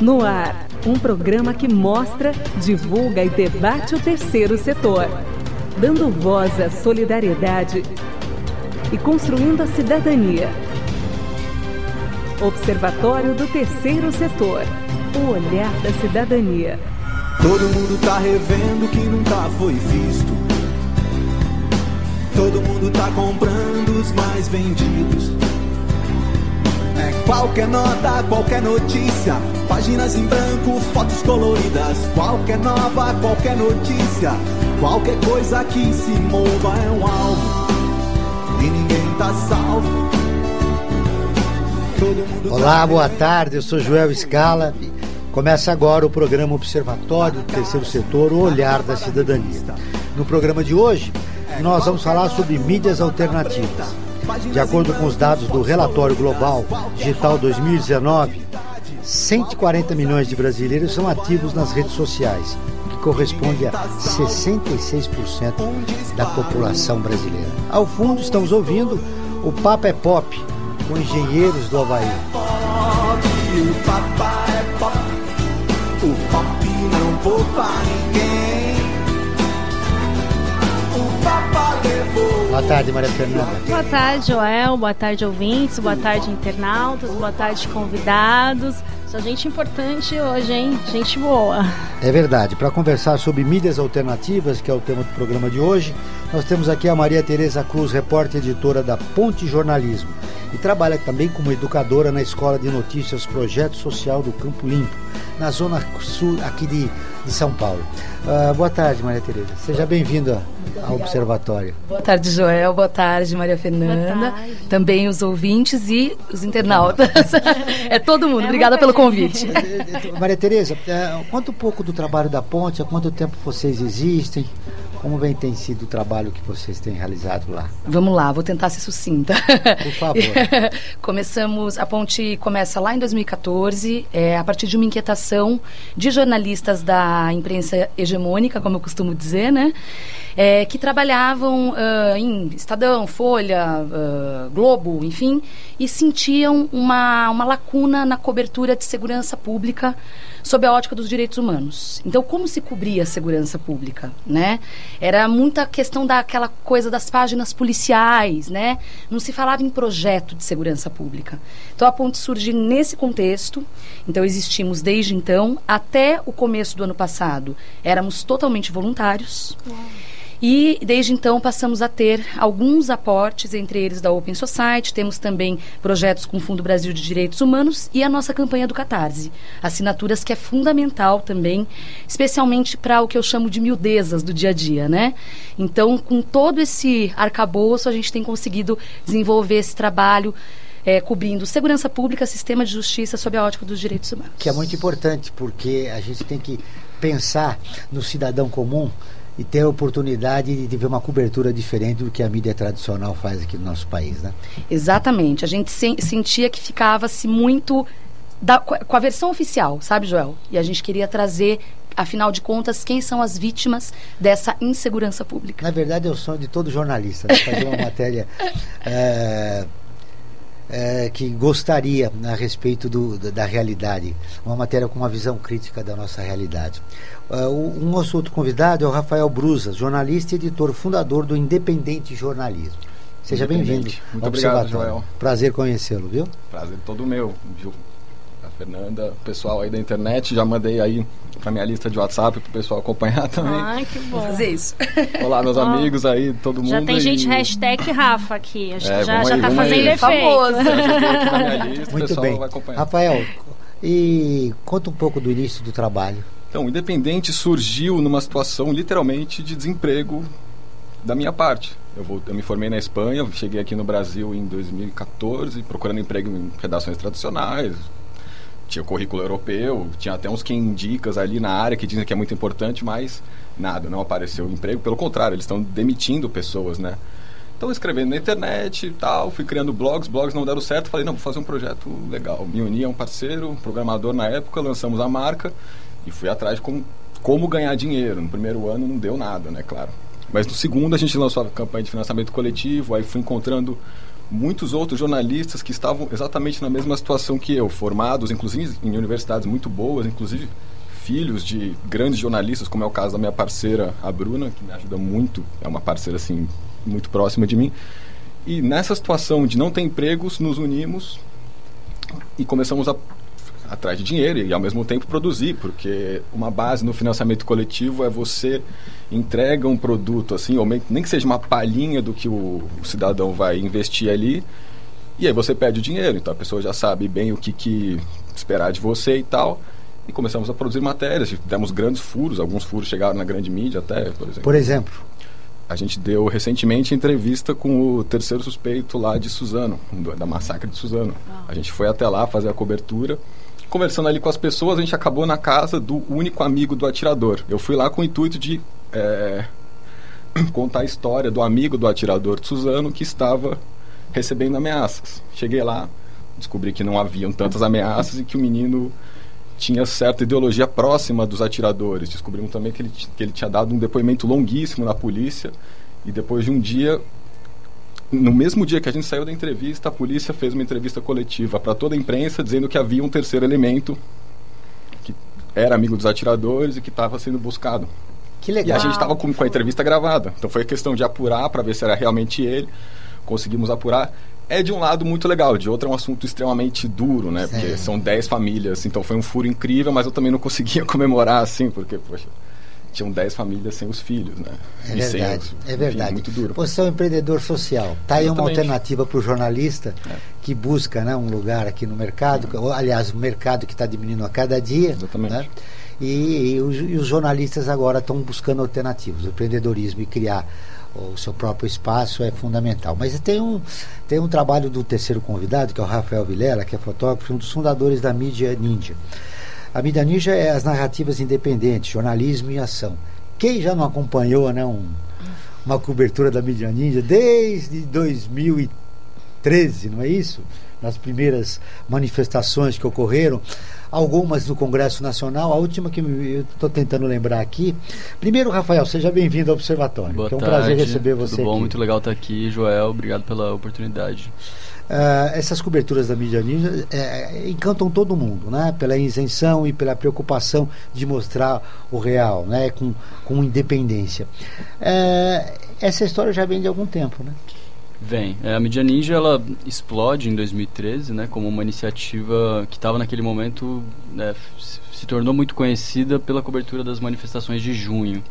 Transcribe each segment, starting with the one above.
No ar, um programa que mostra, divulga e debate o terceiro setor, dando voz à solidariedade e construindo a cidadania. Observatório do Terceiro Setor. O olhar da cidadania. Todo mundo tá revendo o que nunca foi visto. Todo mundo tá comprando os mais vendidos. É qualquer nota, qualquer notícia. Páginas em branco, fotos coloridas. Qualquer nova, qualquer notícia. Qualquer coisa que se mova é um alvo. E ninguém tá salvo. Olá, boa tarde. Eu sou Joel Scala. Começa agora o programa Observatório do Terceiro Setor, o Olhar da Cidadania. No programa de hoje, nós vamos falar sobre mídias alternativas. De acordo com os dados do Relatório Global Digital 2019, 140 milhões de brasileiros são ativos nas redes sociais, que corresponde a 66% da população brasileira. Ao fundo, estamos ouvindo o Papa é Pop, com engenheiros do Havaí. O papai é pop, o pop não poupa ninguém. Boa tarde, Maria Fernanda. Boa tarde, Joel. Boa tarde, ouvintes. Boa tarde, internautas. Boa tarde, convidados. Só gente importante hoje, hein? Gente boa. É verdade. Para conversar sobre mídias alternativas, que é o tema do programa de hoje, nós temos aqui a Maria Tereza Cruz, repórter editora da Ponte Jornalismo, e trabalha também como educadora na Escola de Notícias Projeto Social do Campo Limpo, na zona sul aqui de, de São Paulo. Uh, boa tarde, Maria Tereza. Seja bem-vinda ao Observatório. Boa tarde, Joel. Boa tarde, Maria Fernanda. tarde. Também os ouvintes e os internautas. é todo mundo. Obrigada muita pelo convite. Maria Tereza, eh, conta um pouco do trabalho da Ponte, há quanto tempo vocês existem, como vem tem sido o trabalho que vocês têm realizado lá. Vamos lá, vou tentar ser sucinta. Por favor. Começamos, a ponte começa lá em 2014, é, a partir de uma inquietação de jornalistas da imprensa hegemônica, como eu costumo dizer, né? É, que trabalhavam ah, em Estadão, Folha, ah, Globo, enfim, e sentiam uma, uma lacuna na cobertura de segurança pública sob a ótica dos direitos humanos. Então, como se cobria a segurança pública, né? Era muita questão daquela coisa das páginas policiais, né? Não se falava em projeto de segurança pública. Então, a ponte surge nesse contexto. Então, existimos desde então até o começo do ano passado. Éramos totalmente voluntários. E desde então passamos a ter alguns aportes, entre eles da Open Society, temos também projetos com o Fundo Brasil de Direitos Humanos e a nossa campanha do Catarse. Assinaturas que é fundamental também, especialmente para o que eu chamo de miudezas do dia a dia, né? Então, com todo esse arcabouço, a gente tem conseguido desenvolver esse trabalho eh, cobrindo segurança pública, sistema de justiça sob a ótica dos direitos humanos. Que é muito importante, porque a gente tem que pensar no cidadão comum e ter a oportunidade de ver uma cobertura diferente do que a mídia tradicional faz aqui no nosso país, né? Exatamente. A gente sen- sentia que ficava-se muito da- com a- versão oficial, sabe, Joel? E a gente queria trazer, afinal de contas, quem são as vítimas dessa insegurança pública. Na verdade, é o sonho de todo jornalista, né? fazer uma matéria é, é, que gostaria a respeito do, da realidade, uma matéria com uma visão crítica da nossa realidade. O, o nosso outro convidado é o Rafael Brusa, jornalista e editor fundador do Independente Jornalismo. Seja bem-vindo. Muito ao obrigado. Joel. Prazer conhecê-lo, viu? Prazer todo meu, viu? A Fernanda, o pessoal aí da internet, já mandei aí pra minha lista de WhatsApp pro pessoal acompanhar também. Ai, que bom. Vou fazer isso. Olá, meus amigos aí, todo mundo. Já tem gente e... hashtag Rafa aqui. Acho É, que já, já aí, tá fazendo aí. efeito. Famoso. Já joguei aqui na minha lista, o Muito pessoal bem. vai acompanhar. Rafael, e conta um pouco do início do trabalho. Então, o Independente surgiu numa situação literalmente de desemprego da minha parte. Eu, vou, eu me formei na Espanha, cheguei aqui no Brasil em 2014, procurando emprego em redações tradicionais. Tinha currículo europeu, tinha até uns quem indicas ali na área que dizem que é muito importante, mas nada, não apareceu emprego. Pelo contrário, eles estão demitindo pessoas, né? Então, escrevendo na internet e tal, fui criando blogs, blogs não deram certo, falei, não, vou fazer um projeto legal. Me uni a um parceiro, um programador na época, lançamos a marca e fui atrás como, como ganhar dinheiro. No primeiro ano não deu nada, né, claro. Mas no segundo a gente lançou a campanha de financiamento coletivo, aí fui encontrando muitos outros jornalistas que estavam exatamente na mesma situação que eu, formados, inclusive em universidades muito boas, inclusive filhos de grandes jornalistas, como é o caso da minha parceira, a Bruna, que me ajuda muito, é uma parceira assim muito próxima de mim. E nessa situação de não ter empregos, nos unimos e começamos a atrás de dinheiro e ao mesmo tempo produzir, porque uma base no financiamento coletivo é você entrega um produto assim, ou nem que seja uma palhinha do que o, o cidadão vai investir ali, e aí você pede o dinheiro, então a pessoa já sabe bem o que, que esperar de você e tal. E começamos a produzir matérias, demos grandes furos, alguns furos chegaram na grande mídia até, por exemplo. Por exemplo? A gente deu recentemente entrevista com o terceiro suspeito lá de Suzano, da massacre de Suzano. A gente foi até lá fazer a cobertura conversando ali com as pessoas, a gente acabou na casa do único amigo do atirador. Eu fui lá com o intuito de é, contar a história do amigo do atirador Suzano que estava recebendo ameaças. Cheguei lá, descobri que não haviam tantas ameaças e que o menino tinha certa ideologia próxima dos atiradores. Descobrimos também que ele, que ele tinha dado um depoimento longuíssimo na polícia e depois de um dia no mesmo dia que a gente saiu da entrevista, a polícia fez uma entrevista coletiva para toda a imprensa dizendo que havia um terceiro elemento que era amigo dos atiradores e que estava sendo buscado. Que legal. E a gente estava com, com a entrevista gravada. Então foi questão de apurar para ver se era realmente ele. Conseguimos apurar. É de um lado muito legal, de outro é um assunto extremamente duro, né? Porque são 10 famílias, então foi um furo incrível, mas eu também não conseguia comemorar assim, porque, poxa, tinham 10 famílias sem os filhos, né? É e verdade, os, é verdade. Enfim, muito duro. Você é um empreendedor social. Está aí uma alternativa para o jornalista é. que busca né, um lugar aqui no mercado, uhum. aliás, o um mercado que está diminuindo a cada dia. Exatamente. Né? E, e, os, e os jornalistas agora estão buscando alternativas. O empreendedorismo e criar o seu próprio espaço é fundamental. Mas tem um, tem um trabalho do terceiro convidado, que é o Rafael Vilela, que é fotógrafo, um dos fundadores da mídia Ninja. A mídia ninja é as narrativas independentes, jornalismo em ação. Quem já não acompanhou né, um, uma cobertura da mídia ninja desde 2013, não é isso? Nas primeiras manifestações que ocorreram, algumas no Congresso Nacional, a última que eu estou tentando lembrar aqui. Primeiro, Rafael, seja bem-vindo ao Observatório. Boa é um tarde, prazer receber você tudo bom, aqui. muito legal estar aqui, Joel. Obrigado pela oportunidade. Uh, essas coberturas da mídia ninja é, encantam todo mundo, né? Pela isenção e pela preocupação de mostrar o real, né? Com, com independência. Uh, essa história já vem de algum tempo, né? Vem. É, a mídia ninja ela explode em 2013, né? Como uma iniciativa que estava naquele momento né, se tornou muito conhecida pela cobertura das manifestações de junho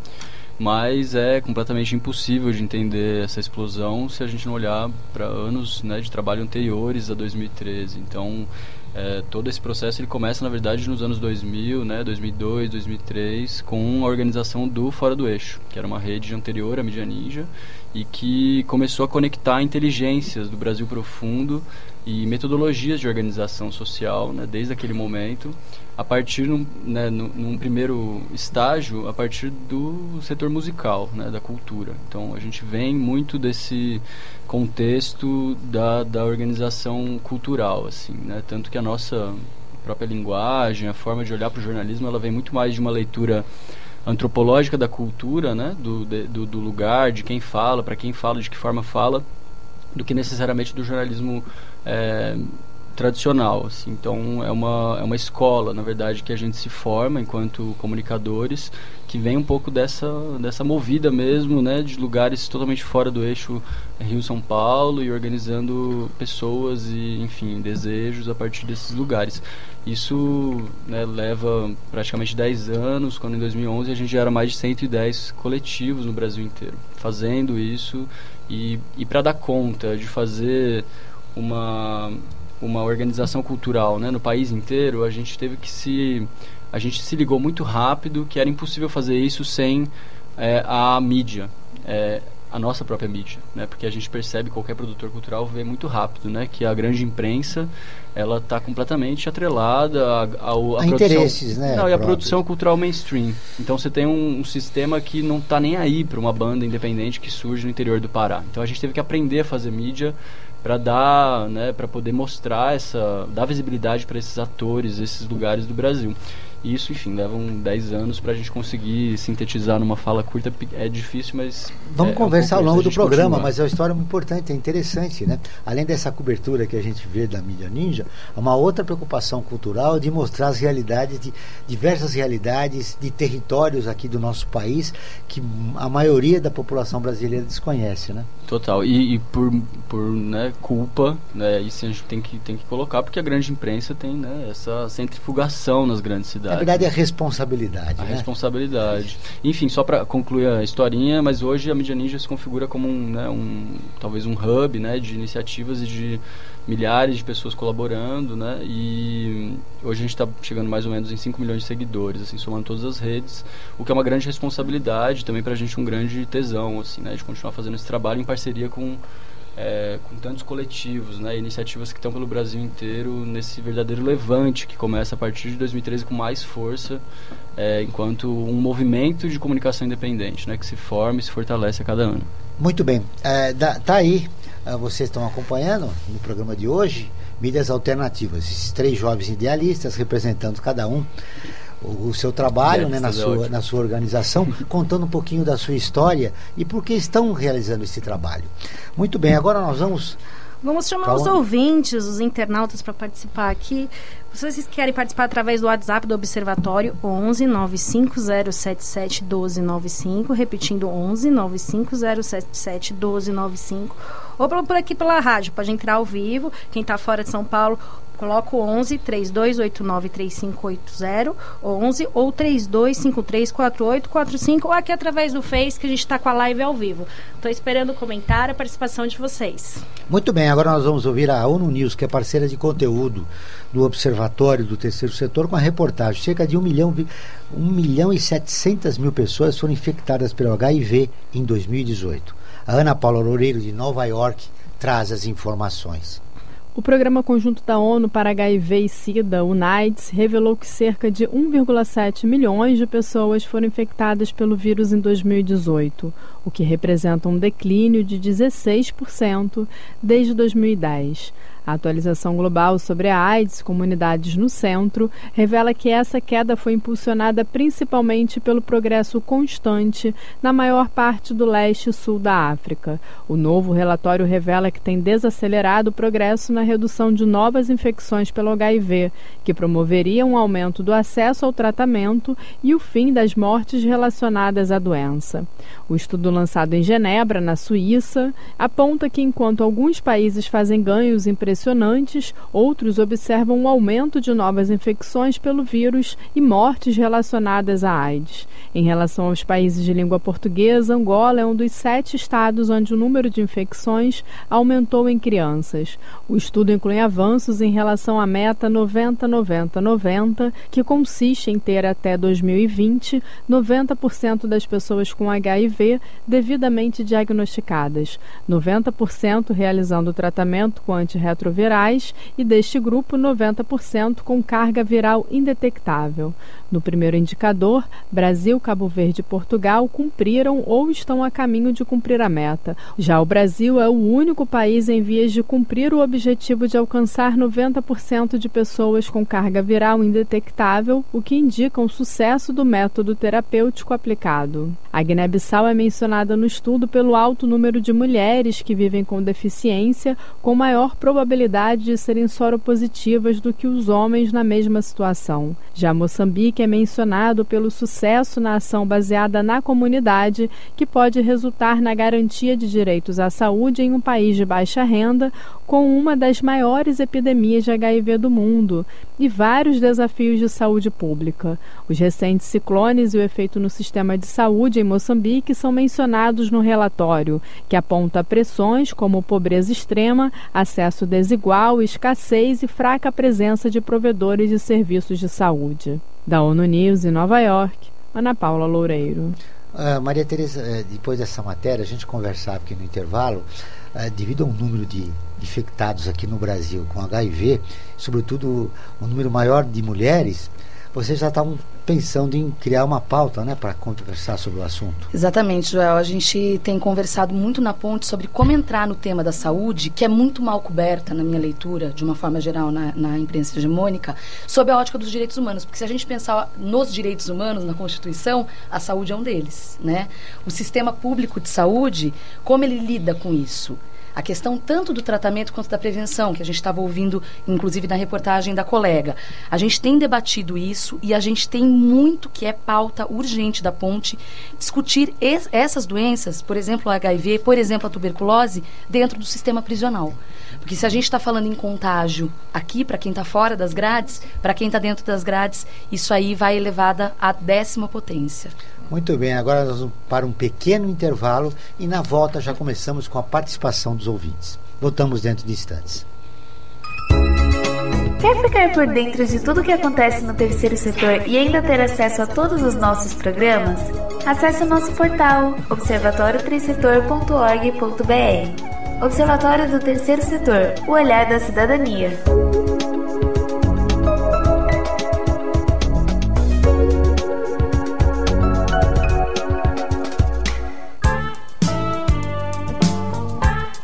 mas é completamente impossível de entender essa explosão se a gente não olhar para anos né, de trabalho anteriores a 2013. Então, é, todo esse processo ele começa, na verdade, nos anos 2000, né, 2002, 2003, com a organização do Fora do Eixo, que era uma rede anterior à Mídia Ninja e que começou a conectar inteligências do Brasil profundo e metodologias de organização social, né, desde aquele momento, a partir, num, né, num, primeiro estágio, a partir do setor musical, né, da cultura. Então, a gente vem muito desse contexto da, da organização cultural, assim, né, tanto que a nossa própria linguagem, a forma de olhar para o jornalismo, ela vem muito mais de uma leitura antropológica da cultura, né, do, de, do, do lugar, de quem fala, para quem fala, de que forma fala, do que necessariamente do jornalismo é, tradicional. Assim. Então, é uma, é uma escola, na verdade, que a gente se forma enquanto comunicadores, que vem um pouco dessa, dessa movida mesmo, né, de lugares totalmente fora do eixo Rio-São Paulo e organizando pessoas e, enfim, desejos a partir desses lugares. Isso né, leva praticamente 10 anos, quando em 2011 a gente já era mais de 110 coletivos no Brasil inteiro, fazendo isso e, e para dar conta de fazer uma, uma organização cultural né, no país inteiro, a gente teve que se. A gente se ligou muito rápido que era impossível fazer isso sem é, a mídia. É, a nossa própria mídia, né? Porque a gente percebe qualquer produtor cultural vê muito rápido, né? Que a grande imprensa ela está completamente atrelada a, a, a, interesses, né? Não, e a produção cultural mainstream. Então você tem um, um sistema que não está nem aí para uma banda independente que surge no interior do Pará. Então a gente teve que aprender a fazer mídia para dar, né? Para poder mostrar essa, dar visibilidade para esses atores, esses lugares do Brasil. Isso, enfim, levam 10 anos para a gente conseguir sintetizar numa fala curta. É difícil, mas. Vamos é, conversar é um ao longo do programa, continuar. mas é uma história muito importante, é interessante, né? Além dessa cobertura que a gente vê da mídia ninja, uma outra preocupação cultural de mostrar as realidades, de diversas realidades de territórios aqui do nosso país que a maioria da população brasileira desconhece, né? Total. E, e por, por né, culpa, né, isso a gente tem que, tem que colocar, porque a grande imprensa tem né, essa centrifugação nas grandes cidades. Verdade, é a responsabilidade. A né? responsabilidade. Enfim, só para concluir a historinha, mas hoje a Mídia Ninja se configura como um, né, um talvez um hub né, de iniciativas e de milhares de pessoas colaborando, né? E hoje a gente está chegando mais ou menos em 5 milhões de seguidores, assim, somando todas as redes, o que é uma grande responsabilidade, também para a gente um grande tesão, assim, né? De continuar fazendo esse trabalho em parceria com é, com tantos coletivos, né, iniciativas que estão pelo Brasil inteiro nesse verdadeiro levante que começa a partir de 2013 com mais força, é, enquanto um movimento de comunicação independente, né, que se forma e se fortalece a cada ano. Muito bem, é, tá aí, uh, vocês estão acompanhando no programa de hoje, mídias alternativas, esses três jovens idealistas representando cada um o, o seu trabalho né, na, sua, na sua organização, contando um pouquinho da sua história e por que estão realizando esse trabalho. Muito bem, agora nós vamos. Vamos chamar os ouvintes, os internautas para participar aqui. Se vocês querem participar através do WhatsApp do Observatório, 11 95077 1295, repetindo 11 95077 1295, ou por aqui pela rádio, pode entrar ao vivo. Quem está fora de São Paulo, Coloca o 11 3289 3580 11 ou 3253 4845 ou aqui através do Face que a gente está com a live ao vivo. Estou esperando o comentário, a participação de vocês. Muito bem, agora nós vamos ouvir a ONU News, que é parceira de conteúdo do Observatório do Terceiro Setor, com a reportagem. Cerca de 1 milhão, 1 milhão e 700 mil pessoas foram infectadas pelo HIV em 2018. A Ana Paula Loureiro, de Nova York, traz as informações. O Programa Conjunto da ONU para HIV e SIDA, UNAIDS, revelou que cerca de 1,7 milhões de pessoas foram infectadas pelo vírus em 2018, o que representa um declínio de 16% desde 2010. A atualização global sobre a AIDS, Comunidades no Centro, revela que essa queda foi impulsionada principalmente pelo progresso constante na maior parte do leste e sul da África. O novo relatório revela que tem desacelerado o progresso na redução de novas infecções pelo HIV, que promoveria um aumento do acesso ao tratamento e o fim das mortes relacionadas à doença. O estudo lançado em Genebra, na Suíça, aponta que enquanto alguns países fazem ganhos impressionantes, outros observam um aumento de novas infecções pelo vírus e mortes relacionadas à AIDS. Em relação aos países de língua portuguesa, Angola é um dos sete estados onde o número de infecções aumentou em crianças. O estudo inclui avanços em relação à meta 90-90-90, que consiste em ter até 2020 90% das pessoas com HIV devidamente diagnosticadas, 90% realizando tratamento com antirretrovirais virais e deste grupo 90% com carga viral indetectável. No primeiro indicador, Brasil, Cabo Verde e Portugal cumpriram ou estão a caminho de cumprir a meta. Já o Brasil é o único país em vias de cumprir o objetivo de alcançar 90% de pessoas com carga viral indetectável, o que indica um sucesso do método terapêutico aplicado. A Guiné-Bissau é mencionada no estudo pelo alto número de mulheres que vivem com deficiência, com maior probabilidade de serem soropositivas do que os homens na mesma situação. Já Moçambique que é mencionado pelo sucesso na ação baseada na comunidade, que pode resultar na garantia de direitos à saúde em um país de baixa renda, com uma das maiores epidemias de HIV do mundo e vários desafios de saúde pública. Os recentes ciclones e o efeito no sistema de saúde em Moçambique são mencionados no relatório, que aponta pressões como pobreza extrema, acesso desigual, escassez e fraca presença de provedores de serviços de saúde. Da ONU News em Nova York, Ana Paula Loureiro. Uh, Maria Tereza, uh, depois dessa matéria, a gente conversava aqui no intervalo, uh, devido a um número de infectados aqui no Brasil com HIV, sobretudo um número maior de mulheres, vocês já estavam pensando em criar uma pauta, né, para conversar sobre o assunto. Exatamente, Joel. A gente tem conversado muito na ponte sobre como entrar no tema da saúde, que é muito mal coberta na minha leitura, de uma forma geral, na, na imprensa hegemônica, sob a ótica dos direitos humanos. Porque se a gente pensar nos direitos humanos, na Constituição, a saúde é um deles, né? O sistema público de saúde, como ele lida com isso? A questão tanto do tratamento quanto da prevenção, que a gente estava ouvindo, inclusive na reportagem da colega. A gente tem debatido isso e a gente tem muito que é pauta urgente da ponte discutir es, essas doenças, por exemplo, o HIV, por exemplo, a tuberculose, dentro do sistema prisional. Porque se a gente está falando em contágio aqui, para quem está fora das grades, para quem está dentro das grades, isso aí vai elevada à décima potência. Muito bem, agora nós vamos para um pequeno intervalo e na volta já começamos com a participação dos ouvintes. Voltamos dentro de instantes. Quer ficar por dentro de tudo o que acontece no terceiro setor e ainda ter acesso a todos os nossos programas? Acesse o nosso portal observatoriotercetor.org.br. Observatório do Terceiro Setor, o olhar da cidadania.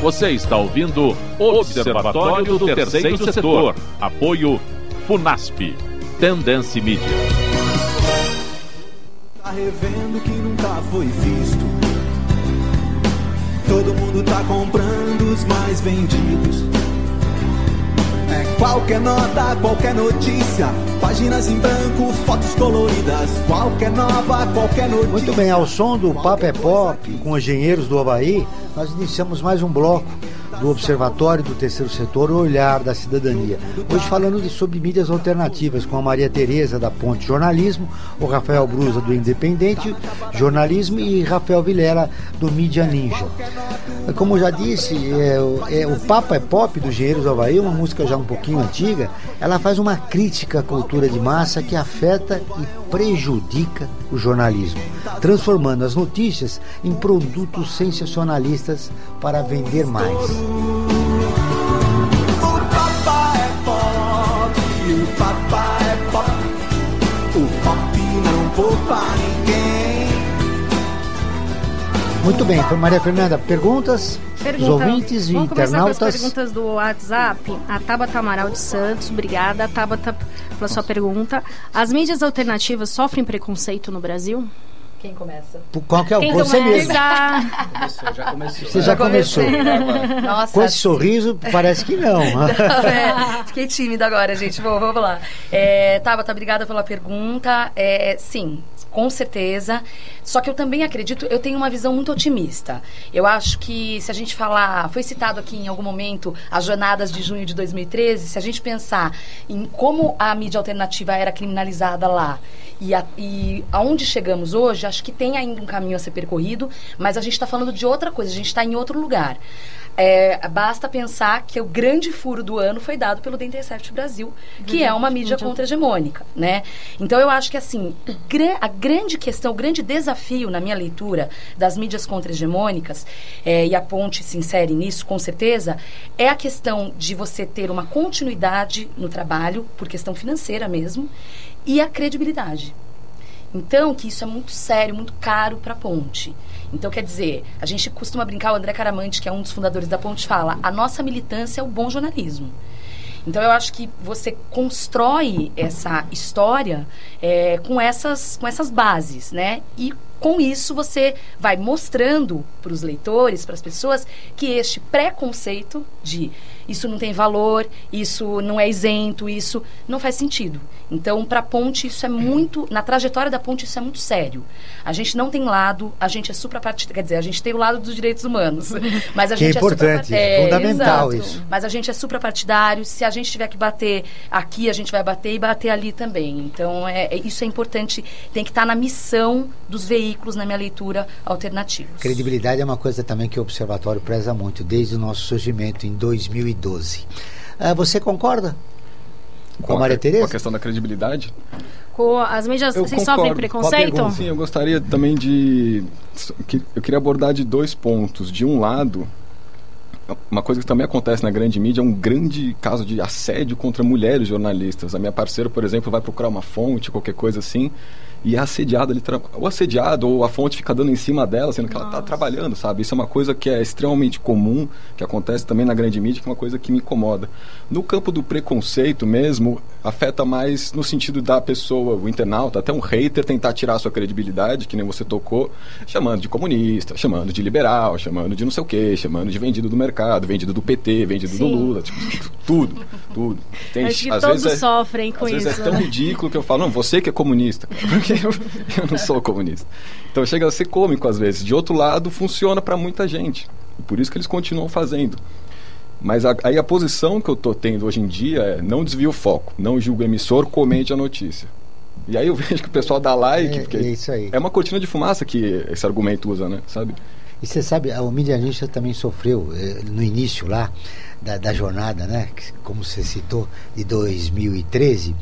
Você está ouvindo Observatório do Terceiro Setor. Apoio FUNASP. Tendência Mídia. Tá revendo que nunca foi visto. Todo mundo tá comprando os mais vendidos. É qualquer nota, qualquer notícia, páginas em branco, fotos coloridas, qualquer nova, qualquer notícia. Muito bem, ao som do Papo é Pop, com engenheiros do Havaí, nós iniciamos mais um bloco do Observatório do Terceiro Setor, o Olhar da Cidadania. Hoje falando de, sobre mídias alternativas com a Maria Tereza da Ponte Jornalismo, o Rafael Brusa do Independente Jornalismo e Rafael Vilela do Mídia Ninja. Como eu já disse, é, é, o Papa é Pop do Engenheiros do Havaí, uma música já um pouquinho antiga, ela faz uma crítica à cultura de massa que afeta e prejudica o jornalismo, transformando as notícias em produtos sensacionalistas para vender mais. Muito bem, Maria Fernanda. Perguntas? Pergunta. Os ouvintes e Vamos começar com as internautas. perguntas do WhatsApp. A Tabata Amaral de Santos, obrigada, Tabata, pela sua pergunta. As mídias alternativas sofrem preconceito no Brasil? Quem começa? Qual que é Quem você começa? mesmo? Começou, já começou. Você já começou. Nossa, Com esse sorriso, parece que não. É, fiquei tímida agora, gente. Vou, vamos lá. É, Tabata, obrigada pela pergunta. É, sim, com certeza. Só que eu também acredito, eu tenho uma visão muito otimista. Eu acho que se a gente falar, foi citado aqui em algum momento as jornadas de junho de 2013, se a gente pensar em como a mídia alternativa era criminalizada lá e, a, e aonde chegamos hoje, acho que tem ainda um caminho a ser percorrido, mas a gente está falando de outra coisa, a gente está em outro lugar. É, basta pensar que o grande furo do ano foi dado pelo The Intercept Brasil, que é uma mídia contra-hegemônica, né? Então eu acho que assim, a grande questão, o grande desafio na minha leitura das mídias contra-hegemônicas, é, e a ponte se insere nisso com certeza, é a questão de você ter uma continuidade no trabalho, por questão financeira mesmo, e a credibilidade. Então, que isso é muito sério, muito caro para a ponte. Então, quer dizer, a gente costuma brincar, o André Caramante, que é um dos fundadores da Ponte, fala: a nossa militância é o bom jornalismo. Então eu acho que você constrói essa história é, com, essas, com essas bases, né? E com isso você vai mostrando para os leitores, para as pessoas, que este preconceito de isso não tem valor, isso não é isento, isso não faz sentido. Então, para a ponte, isso é muito. Na trajetória da ponte, isso é muito sério. A gente não tem lado, a gente é suprapartidário. Quer dizer, a gente tem o lado dos direitos humanos. Mas a que é gente é importante, é, fundamental exato. isso. Mas a gente é suprapartidário. Se a gente tiver que bater aqui, a gente vai bater e bater ali também. Então, é, é isso é importante. Tem que estar na missão dos veículos, na minha leitura, alternativos. Credibilidade é uma coisa também que o Observatório preza muito, desde o nosso surgimento em 2012. Ah, você concorda? Com, a Maria Tereza? Com a questão da credibilidade? Com as mídias, Eu vocês sofrem preconceito? Sim, eu gostaria também de. que- Eu queria abordar de dois pontos. De um lado, uma coisa que também acontece na grande mídia é um grande caso de assédio contra mulheres jornalistas. A minha parceira, por exemplo, vai procurar uma fonte, qualquer coisa assim, e é assediada, ou assediado, ou a fonte fica dando em cima dela, sendo que ela está trabalhando, sabe? Isso é uma coisa que é extremamente comum, que acontece também na grande mídia, que é uma coisa que me incomoda. No campo do preconceito mesmo, afeta mais no sentido da pessoa, o internauta, até um hater tentar tirar a sua credibilidade, que nem você tocou, chamando de comunista, chamando de liberal, chamando de não sei o quê, chamando de vendido do mercado, vendido do PT, vendido do Sim. Lula, tipo, tudo, tudo. Tem, Acho que às todos vezes é- sofrem com às vezes isso. é tão né? ridículo que eu falo, não, você que é comunista. Porque eu, eu não sou comunista. Então chega a ser cômico às vezes. De outro lado, funciona para muita gente. E por isso que eles continuam fazendo. Mas a- aí a posição que eu tô tendo hoje em dia é não desvia o foco, não julga o emissor, comente a notícia. E aí eu vejo que o pessoal dá like, É, porque é isso aí. é uma cortina de fumaça que esse argumento usa, né? Sabe? E você sabe, o Medianista também sofreu eh, no início lá da, da jornada, né? Como você citou, de 2013,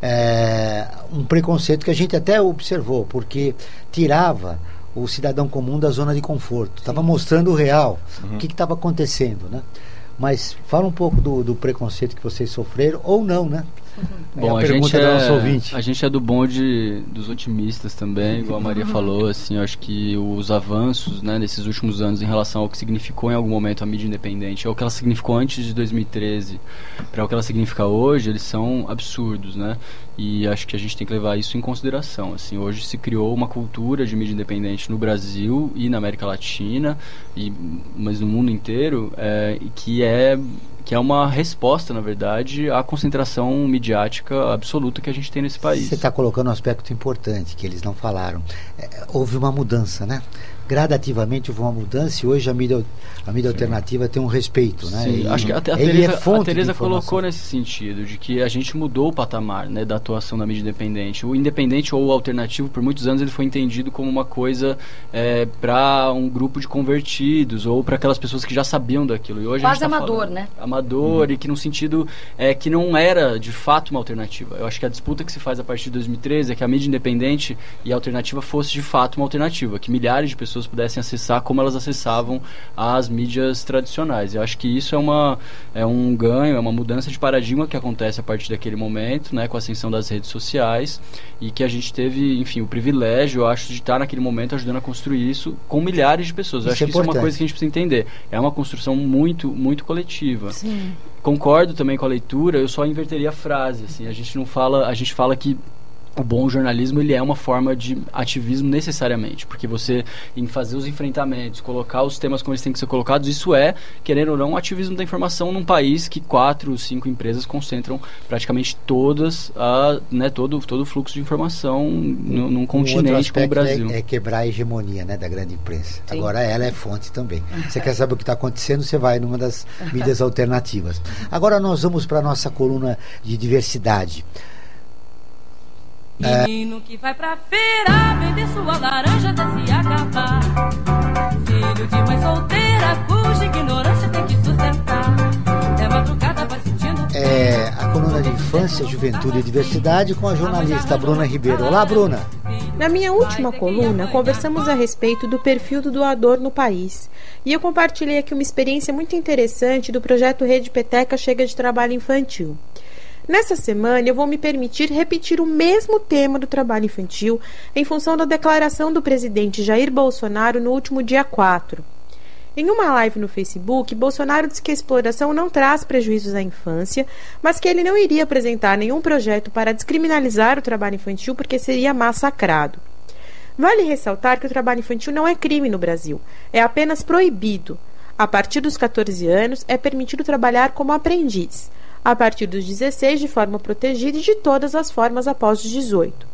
eh, um preconceito que a gente até observou, porque tirava o cidadão comum da zona de conforto, estava mostrando o real, Uhum. o que estava acontecendo, né? Mas fala um pouco do, do preconceito que vocês sofreram, ou não, né? É Bom, a a, gente é, a gente é do bonde dos otimistas também, igual a Maria falou, assim, eu acho que os avanços, né, nesses últimos anos em relação ao que significou em algum momento a mídia independente, ou o que ela significou antes de 2013, para o que ela significa hoje, eles são absurdos, né? E acho que a gente tem que levar isso em consideração, assim, hoje se criou uma cultura de mídia independente no Brasil e na América Latina, e, mas no mundo inteiro, é, e que é que é uma resposta, na verdade, à concentração midiática absoluta que a gente tem nesse país. Você está colocando um aspecto importante que eles não falaram. É, houve uma mudança, né? Gradativamente houve uma mudança e hoje a mídia, a mídia alternativa tem um respeito, né? Sim, E acho que a ele Tereza, é a Tereza colocou nesse sentido, de que a gente mudou o patamar né, da atuação da mídia independente. O independente ou o alternativo, por muitos anos, ele foi entendido como uma coisa para um grupo de convertidos ou para aquelas pessoas que já sabiam daquilo. E hoje a Quase gente tá amador, falando- né? Amador e que no sentido é, que não era de fato uma alternativa. Eu acho que a disputa que se faz a partir de 2013 é que a mídia independente e a alternativa fosse de fato uma alternativa, que milhares de pessoas pudessem acessar como elas acessavam as mídias tradicionais. Eu acho que isso é, uma, é um ganho, é uma mudança de paradigma que acontece a partir daquele momento, né, com a ascensão das redes sociais e que a gente teve, enfim, o privilégio, eu acho, de estar naquele momento ajudando a construir isso com milhares de pessoas. Eu Isso acho é que isso é uma coisa que a gente precisa entender. É uma construção muito, muito coletiva. Sim. Concordo também com a leitura, eu só inverteria a frase, assim, a gente não fala, a gente fala que o bom jornalismo ele é uma forma de ativismo necessariamente, porque você em fazer os enfrentamentos, colocar os temas como eles têm que ser colocados, isso é, querendo ou não, um ativismo da informação num país que quatro, cinco empresas concentram praticamente todas a, né, todo todo o fluxo de informação num, num Um outro continente como o aspecto Brasil. É, é quebrar a hegemonia né, da grande imprensa. Sim. Agora ela é fonte também. Você quer saber o que está acontecendo, você vai numa das mídias alternativas. Agora nós vamos para a nossa coluna de diversidade. Menino que vai pra feira vender sua laranja até se acabar. Filho de mãe solteira cuja ignorância tem que sustentar. É madrugada, vai sentindo. É a coluna de infância, juventude e diversidade com a jornalista Bruna Ribeiro. Olá, Bruna. Na minha última coluna, conversamos a respeito do perfil do doador no país. E eu compartilhei aqui uma experiência muito interessante do projeto Rede Peteca Chega de Trabalho Infantil. Nessa semana, eu vou me permitir repetir o mesmo tema do trabalho infantil em função da declaração do presidente Jair Bolsonaro no último dia 4. Em uma live no Facebook, Bolsonaro disse que a exploração não traz prejuízos à infância, mas que ele não iria apresentar nenhum projeto para descriminalizar o trabalho infantil porque seria massacrado. Vale ressaltar que o trabalho infantil não é crime no Brasil, é apenas proibido. A partir dos 14 anos, é permitido trabalhar como aprendiz a partir dos 16 de forma protegida e de todas as formas após os 18.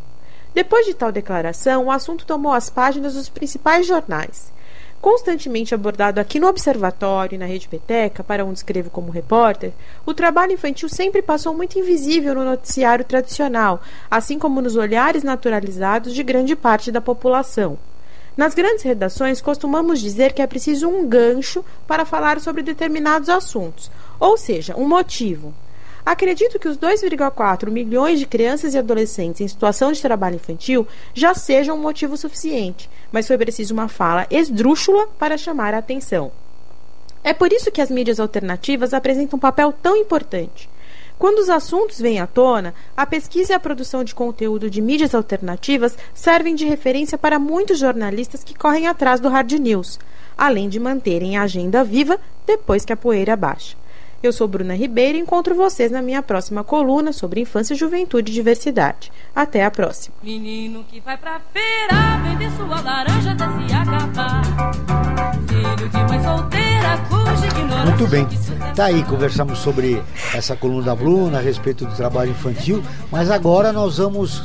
Depois de tal declaração, o assunto tomou as páginas dos principais jornais. Constantemente abordado aqui no Observatório e na Rede Peteca, para onde escrevo como repórter, o trabalho infantil sempre passou muito invisível no noticiário tradicional, assim como nos olhares naturalizados de grande parte da população. Nas grandes redações, costumamos dizer que é preciso um gancho para falar sobre determinados assuntos, ou seja, um motivo. Acredito que os 2,4 milhões de crianças e adolescentes em situação de trabalho infantil já sejam um motivo suficiente, mas foi preciso uma fala esdrúxula para chamar a atenção. É por isso que as mídias alternativas apresentam um papel tão importante. Quando os assuntos vêm à tona, a pesquisa e a produção de conteúdo de mídias alternativas servem de referência para muitos jornalistas que correm atrás do hard news, além de manterem a agenda viva depois que a poeira baixa. Eu sou Bruna Ribeiro e encontro vocês na minha próxima coluna sobre infância, juventude e diversidade. Até a próxima. Menino que vai pra feira vender sua laranja até se acabar. Filho de mãe solteira cuja ignorância Muito bem. Tá aí, conversamos sobre essa coluna da Bruna a respeito do trabalho infantil, mas agora nós vamos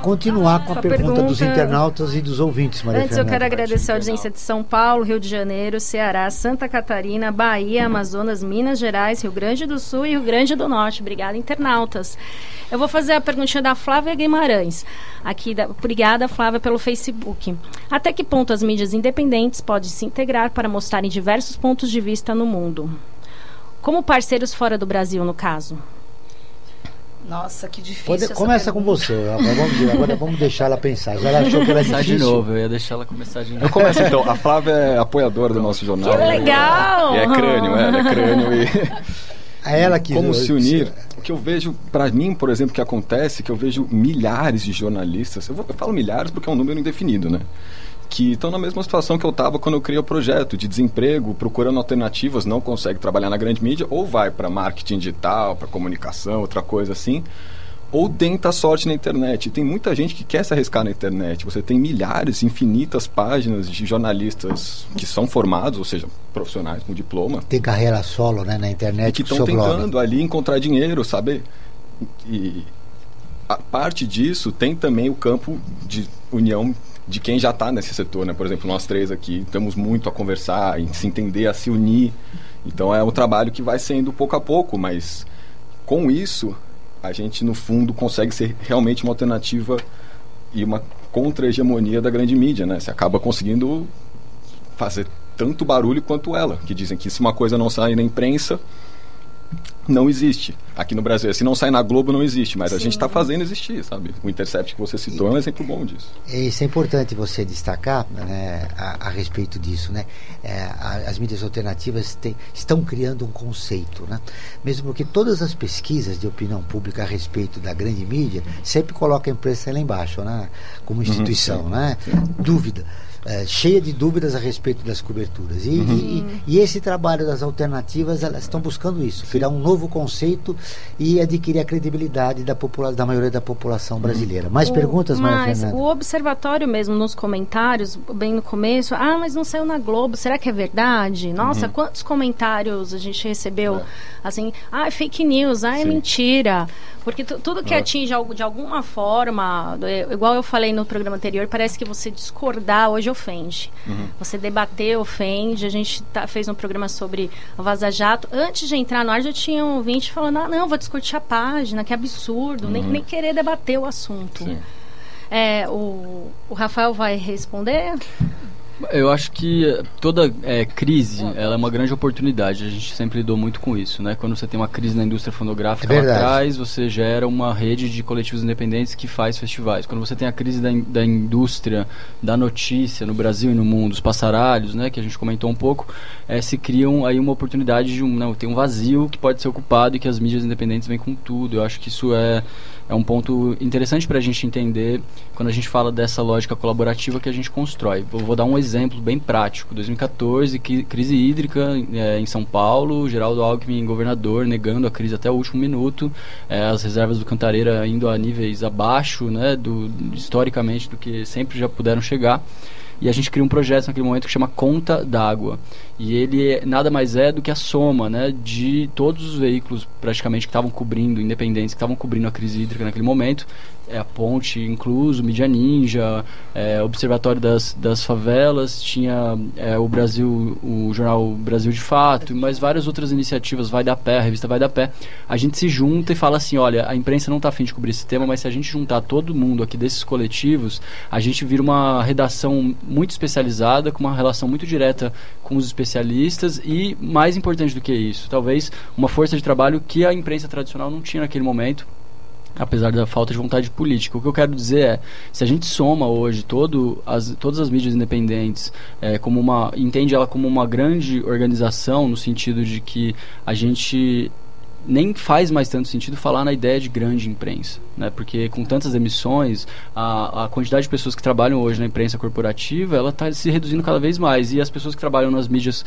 continuar com a Com a pergunta, dos pergunta- internautas e dos ouvintes, Maria Antes eu Fernanda. quero agradecer a audiência de São Paulo, Rio de Janeiro, Ceará, Santa Catarina, Bahia, Amazonas, Minas Gerais, Rio Grande do Sul e Rio Grande do Norte. Obrigada, internautas. Eu vou fazer a perguntinha da Flávia Guimarães. Aqui da, obrigada, Flávia, pelo Facebook. Até que ponto as mídias independentes podem se integrar para mostrarem diversos pontos de vista no mundo? Como parceiros fora do Brasil, no caso? Nossa, que difícil. Pode- essa começa com pergunta. você, agora vamos, agora vamos deixar ela pensar. Já ela achou que era Começar de difícil. novo, eu ia deixar ela começar de novo. Eu começo então. A Flávia é apoiadora do nosso jornal. Que legal! E é crânio, é, ela é crânio e. A ela que Como se unir? O que eu vejo, para mim, por exemplo, que acontece, que eu vejo milhares de jornalistas, eu, vou- eu falo milhares porque é um número indefinido, né? Que estão na mesma situação que eu estava quando eu criei o projeto, de desemprego, procurando alternativas, não consegue trabalhar na grande mídia, ou vai para marketing digital, para comunicação, outra coisa assim, ou tenta a sorte na internet. Tem muita gente que quer se arriscar na internet. Você tem milhares, infinitas páginas de jornalistas que são formados, ou seja, profissionais com diploma, Tem carreira solo né, na internet e que estão seu blog. tentando ali encontrar dinheiro, sabe? E a parte disso tem também o campo de união de quem já está nesse setor, né? Por exemplo, nós três aqui temos muito a conversar, em se entender, a se unir. Então é um trabalho que vai sendo pouco a pouco, mas com isso a gente no fundo consegue ser realmente uma alternativa e uma contra-hegemonia da grande mídia, né? Você acaba conseguindo fazer tanto barulho quanto ela, que dizem que se uma coisa não sai na imprensa, não existe. Aqui no Brasil, se não sai na Globo, não existe, mas a gente está fazendo existir, sabe? O Intercept que você citou é um exemplo bom disso. Isso é importante você destacar né, a, a respeito disso. Né? É, a- as mídias alternativas têm- estão criando um conceito. Né? Mesmo porque todas as pesquisas de opinião pública a respeito da grande mídia sempre colocam a imprensa lá embaixo, né? como instituição. sim, né? Dúvida. É, cheia de dúvidas a respeito das coberturas. E, e- e esse trabalho das alternativas, elas estão buscando isso, criar um novo conceito e adquirir a credibilidade da, popula da maioria da população brasileira. Mais O- perguntas, Maria Mas Fernanda? o observatório mesmo nos comentários, bem no começo, ah, mas não saiu na Globo, será que é verdade? Nossa, Uhum. quantos comentários a gente recebeu É. assim, ah, é fake news, ah, é Sim. mentira. Porque tu- tudo que É. atinge algo de alguma forma, igual eu falei no programa anterior, parece que você discordar hoje ofende. Uhum. Você debater ofende. A gente tá- fez um programa sobre Vaza Jato. Antes de entrar no ar, já tinha um ouvinte falando: ah, não, vou discutir a página, que absurdo. Nem, Uhum. nem querer debater o assunto. Sim. É, o, o Rafael vai responder? Eu acho que toda é, crise ela é uma grande oportunidade. A gente sempre lidou muito com isso, né? Quando você tem uma crise na indústria fonográfica É lá atrás, você gera uma rede de coletivos independentes que faz festivais. Quando você tem a crise da, in- da indústria, da notícia no Brasil e no mundo, os passaralhos, né? Que a gente comentou um pouco, é, se criam aí uma oportunidade de um, não, tem um vazio que pode ser ocupado e que as mídias independentes vêm com tudo. Eu acho que isso é, é um ponto interessante para a gente entender quando a gente fala dessa lógica colaborativa que a gente constrói. Vou, vou dar um exemplo bem prático. 2014, cri- crise hídrica é, em São Paulo, Geraldo Alckmin, governador, negando a crise até o último minuto, é, as reservas do Cantareira indo a níveis abaixo, né, do, historicamente, do que sempre já puderam chegar. E a gente cria um projeto naquele momento que chama Conta d'Água. E ele é- nada mais é do que a soma né, de todos os veículos praticamente que estavam cobrindo, independentes, que estavam cobrindo a crise hídrica naquele momento. É a Ponte, incluso, Mídia Ninja, é, Observatório das, das Favelas, tinha é, o Brasil, o jornal Brasil de Fato, mas várias outras iniciativas, Vai da Pé, a revista Vai da Pé. A gente se junta e fala assim, olha, a imprensa não está afim de cobrir esse tema, mas se a gente juntar todo mundo aqui desses coletivos, a gente vira uma redação muito especializada, com uma relação muito direta com os especialistas e, mais importante do que isso, talvez uma força de trabalho que a imprensa tradicional não tinha naquele momento apesar da falta de vontade política. O que eu quero dizer é, se a gente soma hoje todo as, todas as mídias independentes, é, como uma, entende ela como uma grande organização, no sentido de que a gente nem faz mais tanto sentido falar na ideia de grande imprensa, né? Porque com tantas emissões, a, a quantidade de pessoas que trabalham hoje na imprensa corporativa, ela está se reduzindo cada vez mais e as pessoas que trabalham nas mídias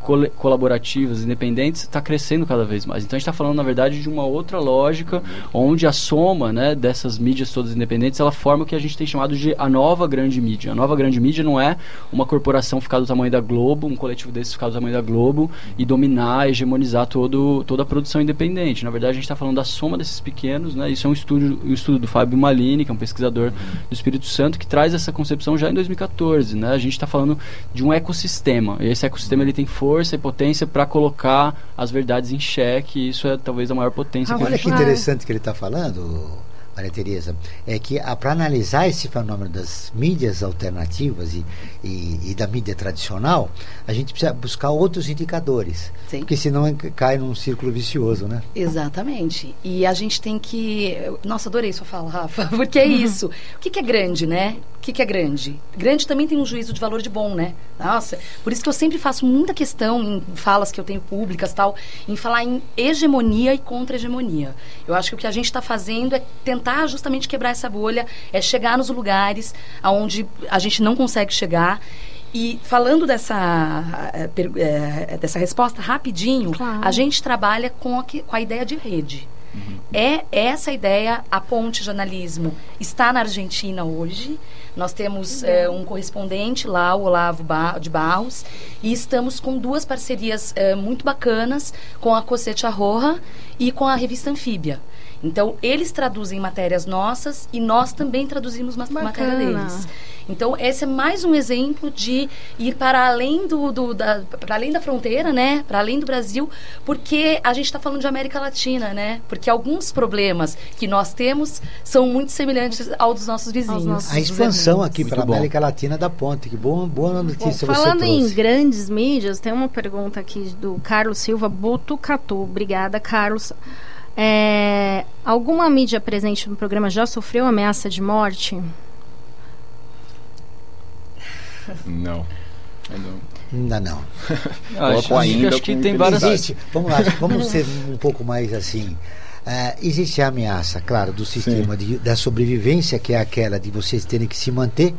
cole- colaborativas, independentes, está crescendo cada vez mais. Então a gente está falando, na verdade, de uma outra lógica, onde a soma né, dessas mídias todas independentes, ela forma o que a gente tem chamado de a nova grande mídia. A nova grande mídia não é uma corporação ficar do tamanho da Globo, um coletivo desses ficar do tamanho da Globo e dominar, hegemonizar todo, toda a produção independente. Na verdade, a gente está falando da soma desses pequenos, né? Isso é um estudo, um estudo do Fábio Malini, que é um pesquisador do Espírito Santo, que traz essa concepção já em 2014, né? A gente está falando de um ecossistema. E esse ecossistema ele tem força e potência para colocar as verdades em xeque. E isso é talvez a maior potência que a Olha gente que interessante que ele está falando, Maria Tereza, é que para analisar esse fenômeno das mídias alternativas e, e, e da mídia tradicional, a gente precisa buscar outros indicadores, Sim. porque senão é- cai num círculo vicioso, né? Exatamente. E a gente tem que. Nossa, adorei sua fala, Rafa, porque é isso. O que, que é grande, né? Que, que é grande? Grande também tem um juízo de valor de bom, né? Nossa, por isso que eu sempre faço muita questão em falas que eu tenho públicas tal, em falar em hegemonia e contra-hegemonia. Eu acho que o que a gente está fazendo é tentar justamente quebrar essa bolha, é chegar nos lugares aonde a gente não consegue chegar. E falando dessa, eh, dessa resposta rapidinho, Claro. a gente trabalha com a, com a ideia de rede. É essa ideia, a Ponte Jornalismo está na Argentina hoje. Nós temos eh, um correspondente lá, o Olavo de Barros, e estamos com duas parcerias eh, muito bacanas com a Cocete Arroja e com a revista Anfíbia. Então, eles traduzem matérias nossas e nós também traduzimos ma matéria Bacana. deles. Então, esse é mais um exemplo de ir para além do, do- da, para além da fronteira, né? Para além do Brasil, porque a gente está falando de América Latina, né? Porque alguns problemas que nós temos são muito semelhantes aos dos nossos vizinhos. nossos A expansão aqui pela bom. América Latina da ponte, que boa, boa Bom, notícia falando você em grandes mídias, tem uma pergunta aqui do Carlos Silva Botucatu. Obrigada, Carlos. É, alguma mídia presente no programa já sofreu ameaça de morte? Não. Ainda não. Ainda não. Acho, ainda acho que tem várias. Existe, vamos lá, vamos ser um pouco mais assim. Ah, existe a ameaça, claro, do sistema de, da sobrevivência, que é aquela de vocês terem que se manter.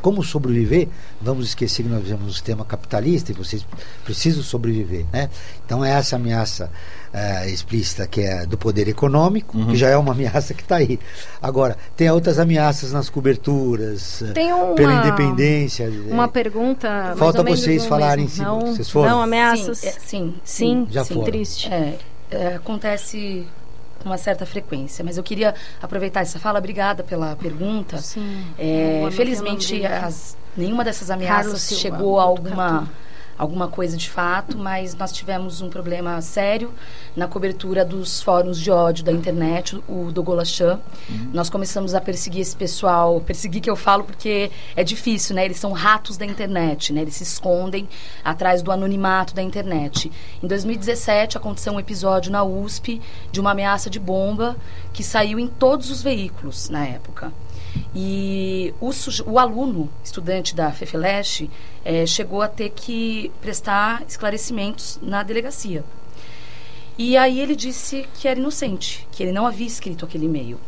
Como sobreviver? Vamos esquecer que nós vivemos um sistema capitalista e vocês precisam sobreviver. Né? Então, é essa ameaça ah, explícita que é do poder econômico, que já é uma ameaça que está aí. Agora, tem outras ameaças nas coberturas, Tem uma- pela independência. Uma pergunta. mais Falta vocês falarem mesmo. Não, Vocês foram? não ameaças? Sim, é, sim, Sim, Já sim, foram. triste. É, é, acontece uma certa frequência, mas eu queria aproveitar essa fala. Obrigada pela pergunta. Sim. É, felizmente, as- nenhuma dessas ameaças Silva, chegou a alguma alguma coisa de fato, mas nós tivemos um problema sério na cobertura dos fóruns de ódio da internet, o do Golachan. Uhum. Nós começamos a perseguir esse pessoal, perseguir que eu falo porque é difícil, né? Eles são ratos da internet, né? Eles se escondem atrás do anonimato da internet. Em 2017 aconteceu um episódio na USP de uma ameaça de bomba que saiu em todos os veículos na época. E o, o aluno, estudante da FEFELESH, é, chegou a ter que prestar esclarecimentos na delegacia. E aí ele disse que era inocente, que ele não havia escrito aquele e-mail.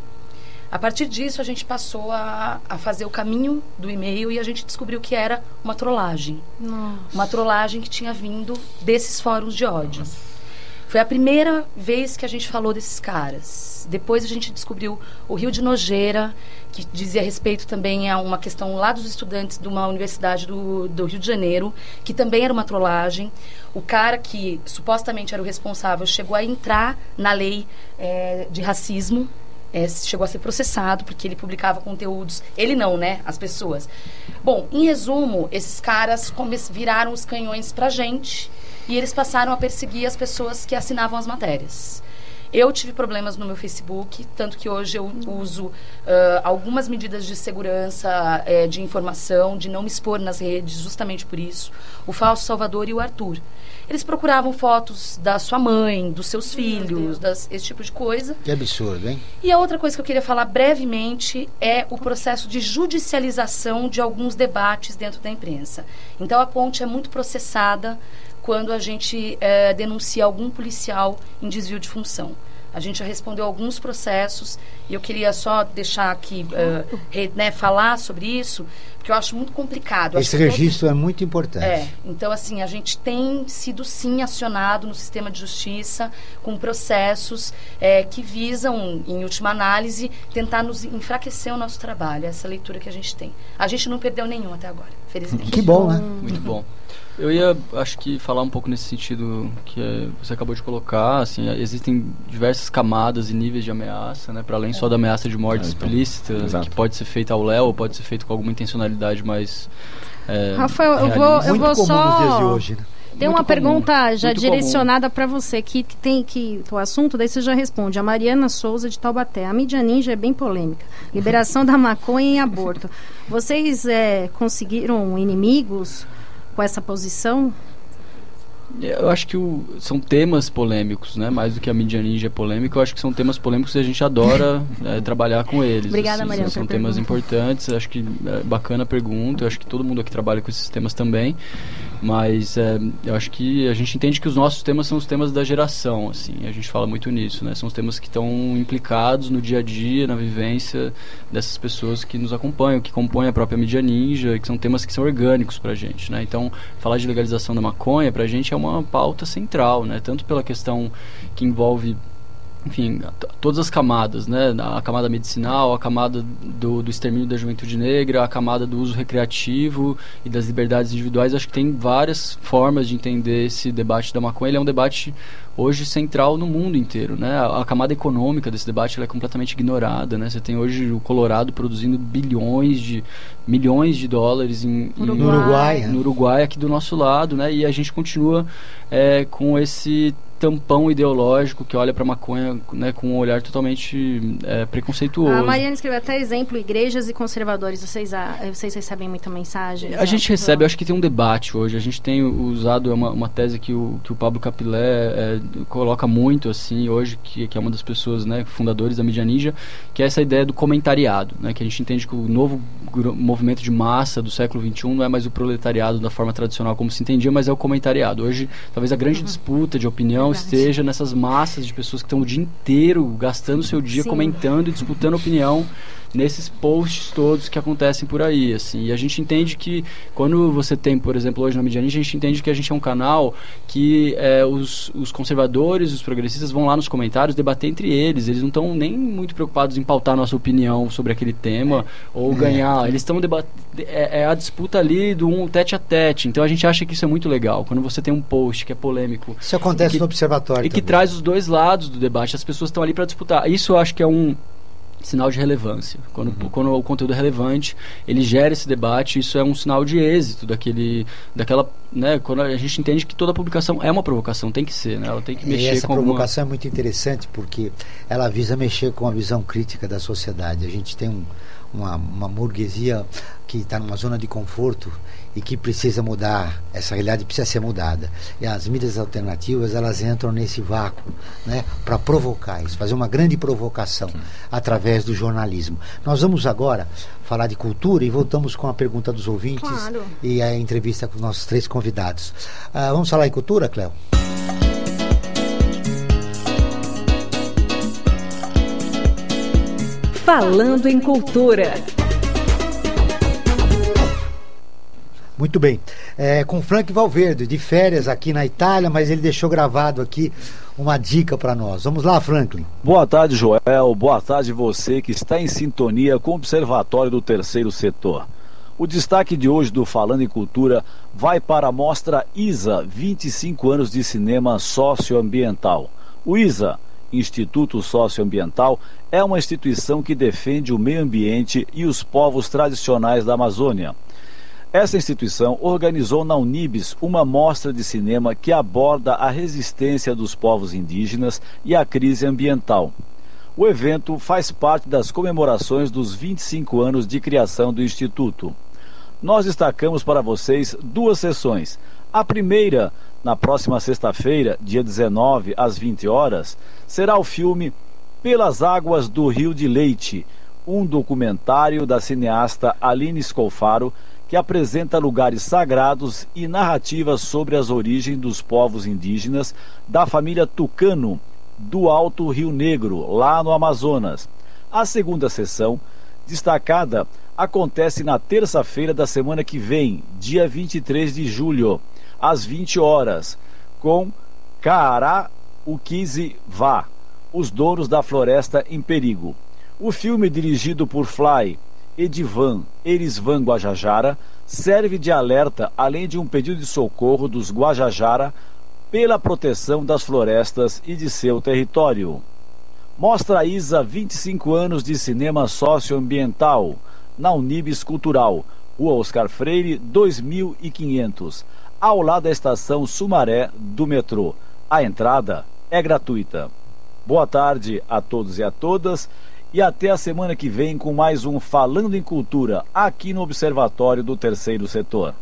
A partir disso, a gente passou a, a fazer o caminho do e-mail e a gente descobriu que era uma trollagem. Nossa. Uma trollagem que tinha vindo desses fóruns de ódio. Foi a primeira vez que a gente falou desses caras. Depois a gente descobriu o Rio de Nojeira, que dizia respeito também a uma questão lá dos estudantes de uma universidade do, do Rio de Janeiro, que também era uma trollagem. O cara que supostamente era o responsável chegou a entrar na lei é, de racismo, é, chegou a ser processado porque ele publicava conteúdos. Ele não, né? As pessoas. Bom, em resumo, esses caras viraram os canhões pra gente e eles passaram a perseguir as pessoas que assinavam as matérias. Eu tive problemas no meu Facebook, tanto que hoje eu uso uh, algumas medidas de segurança, uh, de informação, de não me expor nas redes, justamente por isso. O Falso Salvador e o Arthur. Eles procuravam fotos da sua mãe, dos seus filhos, das, esse tipo de coisa. Que absurdo, hein? E a outra coisa que eu queria falar brevemente é o processo de judicialização de alguns debates dentro da imprensa. Então a ponte é muito processada quando a gente é, denuncia algum policial em desvio de função. A gente já respondeu alguns processos e eu queria só deixar aqui, uh, re, né, falar sobre isso, porque eu acho muito complicado. Esse registro todo... é muito importante. É, então assim, a gente tem sido sim acionado no sistema de justiça com processos é, que visam, em última análise, tentar nos enfraquecer o nosso trabalho, essa leitura que a gente tem. A gente não perdeu nenhum até agora, felizmente. Que bom, né? Muito bom. Eu ia, acho que, falar um pouco nesse sentido que é, você acabou de colocar. Assim, existem diversas camadas e níveis de ameaça, né? Para além só da ameaça de morte é, então, explícita, exato. que pode ser feita ao léu, pode ser feita com alguma intencionalidade mais. É, Rafael, eu vou, eu vou só. Hoje, né? Tem muito uma comum, pergunta já direcionada para você que, que, tem que o assunto, daí você já responde. A Mariana Souza de Taubaté. A mídia ninja é bem polêmica. Liberação da maconha em aborto. Vocês é, conseguiram inimigos com essa posição? Eu acho que o, são temas polêmicos, né? Mais do que a mídia ninja é polêmica, eu acho que são temas polêmicos e a gente adora é, trabalhar com eles. Obrigada, assim, Maria. São temas pergunta. importantes, acho que é bacana a pergunta, eu acho que todo mundo aqui trabalha com esses temas também. Mas é, eu acho que a gente entende que os nossos temas são os temas da geração, assim, a gente fala muito nisso, né? São os temas que estão implicados no dia a dia, na vivência dessas pessoas que nos acompanham, que compõem a própria mídia ninja, que são temas que são orgânicos pra gente, né? Então, falar de legalização da maconha pra gente é uma pauta central, né? Tanto pela questão que envolve enfim, todas as camadas, né? A camada medicinal, a camada do, do extermínio da juventude negra, a camada do uso recreativo e das liberdades individuais. Acho que tem várias formas de entender esse debate da maconha. Ele é um debate hoje central no mundo inteiro, né? A, a camada econômica desse debate é completamente ignorada, né? Você tem hoje o Colorado produzindo bilhões de milhões de dólares em, em no Uruguai, no Uruguai aqui do nosso lado, né? E a gente continua é, com esse tampão ideológico que olha para maconha né, com um olhar totalmente é, preconceituoso. A Mariana escreveu até exemplo, igrejas e conservadores. Vocês, ah, vocês recebem muita mensagem? A gente recebe, eu acho que tem um debate hoje. A gente tem usado uma, uma tese que o, que o Pablo Capilé é, coloca muito assim hoje, que, que é uma das pessoas né, fundadores da Mídia Ninja, que é essa ideia do comentariado, né, que a gente entende que o novo movimento de massa do século XXI não é mais o proletariado da forma tradicional como se entendia, mas é o comentariado. Hoje, talvez a grande uhum. disputa de opinião Verdade. esteja nessas massas de pessoas que estão o dia inteiro gastando seu dia Sim. comentando e disputando opinião nesses posts todos que acontecem por aí, assim. E a gente entende que quando você tem, por exemplo, hoje na Medianinha, a gente entende que a gente é um canal que é, os, os conservadores, os progressistas vão lá nos comentários debater entre eles. Eles não estão nem muito preocupados em pautar nossa opinião sobre aquele tema é. ou é. ganhar. Eles estão debatendo. É, é, a disputa ali do um tete a tete. Então a gente acha que isso é muito legal. Quando você tem um post que é polêmico. Isso acontece que, no observatório. E também. que traz os dois lados do debate. As pessoas estão ali para disputar. Isso eu acho que é um sinal de relevância. Quando, quando o conteúdo é relevante, ele gera esse debate, isso é um sinal de êxito daquele, daquela, né, quando a gente entende que toda publicação é uma provocação, tem que ser, né? Ela tem que E mexer essa com provocação alguma... é muito interessante porque ela visa mexer com a visão crítica da sociedade. A gente tem um, uma, uma burguesia que está numa zona de conforto e que precisa mudar, essa realidade precisa ser mudada. E as mídias alternativas, elas entram nesse vácuo, né, para provocar isso, fazer uma grande provocação através do jornalismo. Nós vamos agora falar de cultura e voltamos com a pergunta dos ouvintes Claro. e a entrevista com os nossos três convidados. Ah, vamos falar em cultura, Cléo? Falando em Cultura. Muito bem. É, com Frank Valverde, de férias aqui na Itália, mas ele deixou gravado aqui uma dica para nós. Vamos lá, Franklin. Boa tarde, Joel. Boa tarde você que está em sintonia com o Observatório do Terceiro Setor. O destaque de hoje do Falando em Cultura vai para a mostra ISA 25 anos de cinema socioambiental. O ISA, Instituto Socioambiental, é uma instituição que defende o meio ambiente e os povos tradicionais da Amazônia. Essa instituição organizou na Unibis uma mostra de cinema que aborda a resistência dos povos indígenas e a crise ambiental. O evento faz parte das comemorações dos 25 anos de criação do Instituto. Nós destacamos para vocês duas sessões. A primeira, na próxima sexta-feira, dia 19, às 20 horas, será o filme Pelas Águas do Rio de Leite, um documentário da cineasta Aline Scolfaro que apresenta lugares sagrados e narrativas sobre as origens dos povos indígenas da família Tucano, do Alto Rio Negro, lá no Amazonas. A segunda sessão, destacada, acontece na terça-feira da semana que vem, dia 23 de julho, às 20 horas, com Kaará Ukizi Vá, Os Douros da Floresta em Perigo. O filme, dirigido por Fly, Edivan Erisvan Guajajara, serve de alerta, além de um pedido de socorro dos Guajajara pela proteção das florestas e de seu território. Mostra a ISA 25 anos de cinema socioambiental na Unibis Cultural, Rua Oscar Freire, 2500, ao lado da estação Sumaré do metrô. A entrada é gratuita. Boa tarde a todos e a todas e até a semana que vem com mais um Falando em Cultura aqui no Observatório do Terceiro Setor.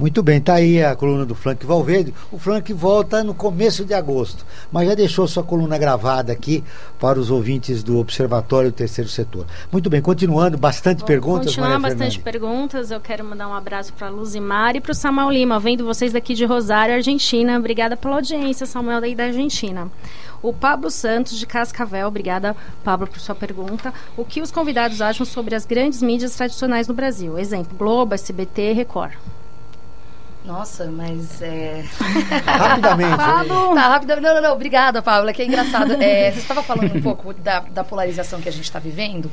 Muito bem, tá aí a coluna do Frank Valverde. O Frank volta no começo de agosto, mas já deixou sua coluna gravada aqui para os ouvintes do Observatório do Terceiro Setor. Muito bem, continuando, bastante perguntas, Continuar Maria bastante Fernanda. perguntas. Eu quero mandar um abraço para a Luzimar e para o Samuel Lima, vendo vocês daqui de Rosário, Argentina. Obrigada pela audiência, Samuel, daí da Argentina. O Pablo Santos, de Cascavel, obrigada, Pablo, por sua pergunta. O que os convidados acham sobre as grandes mídias tradicionais no Brasil? Exemplo, Globo, SBT, Record. Nossa, mas é. Rapidamente. Pablo! Tá, rapidamente. Não, não, não. Obrigada, Pablo. Que é engraçado. É, você estava falando um pouco da, da polarização que a gente está vivendo.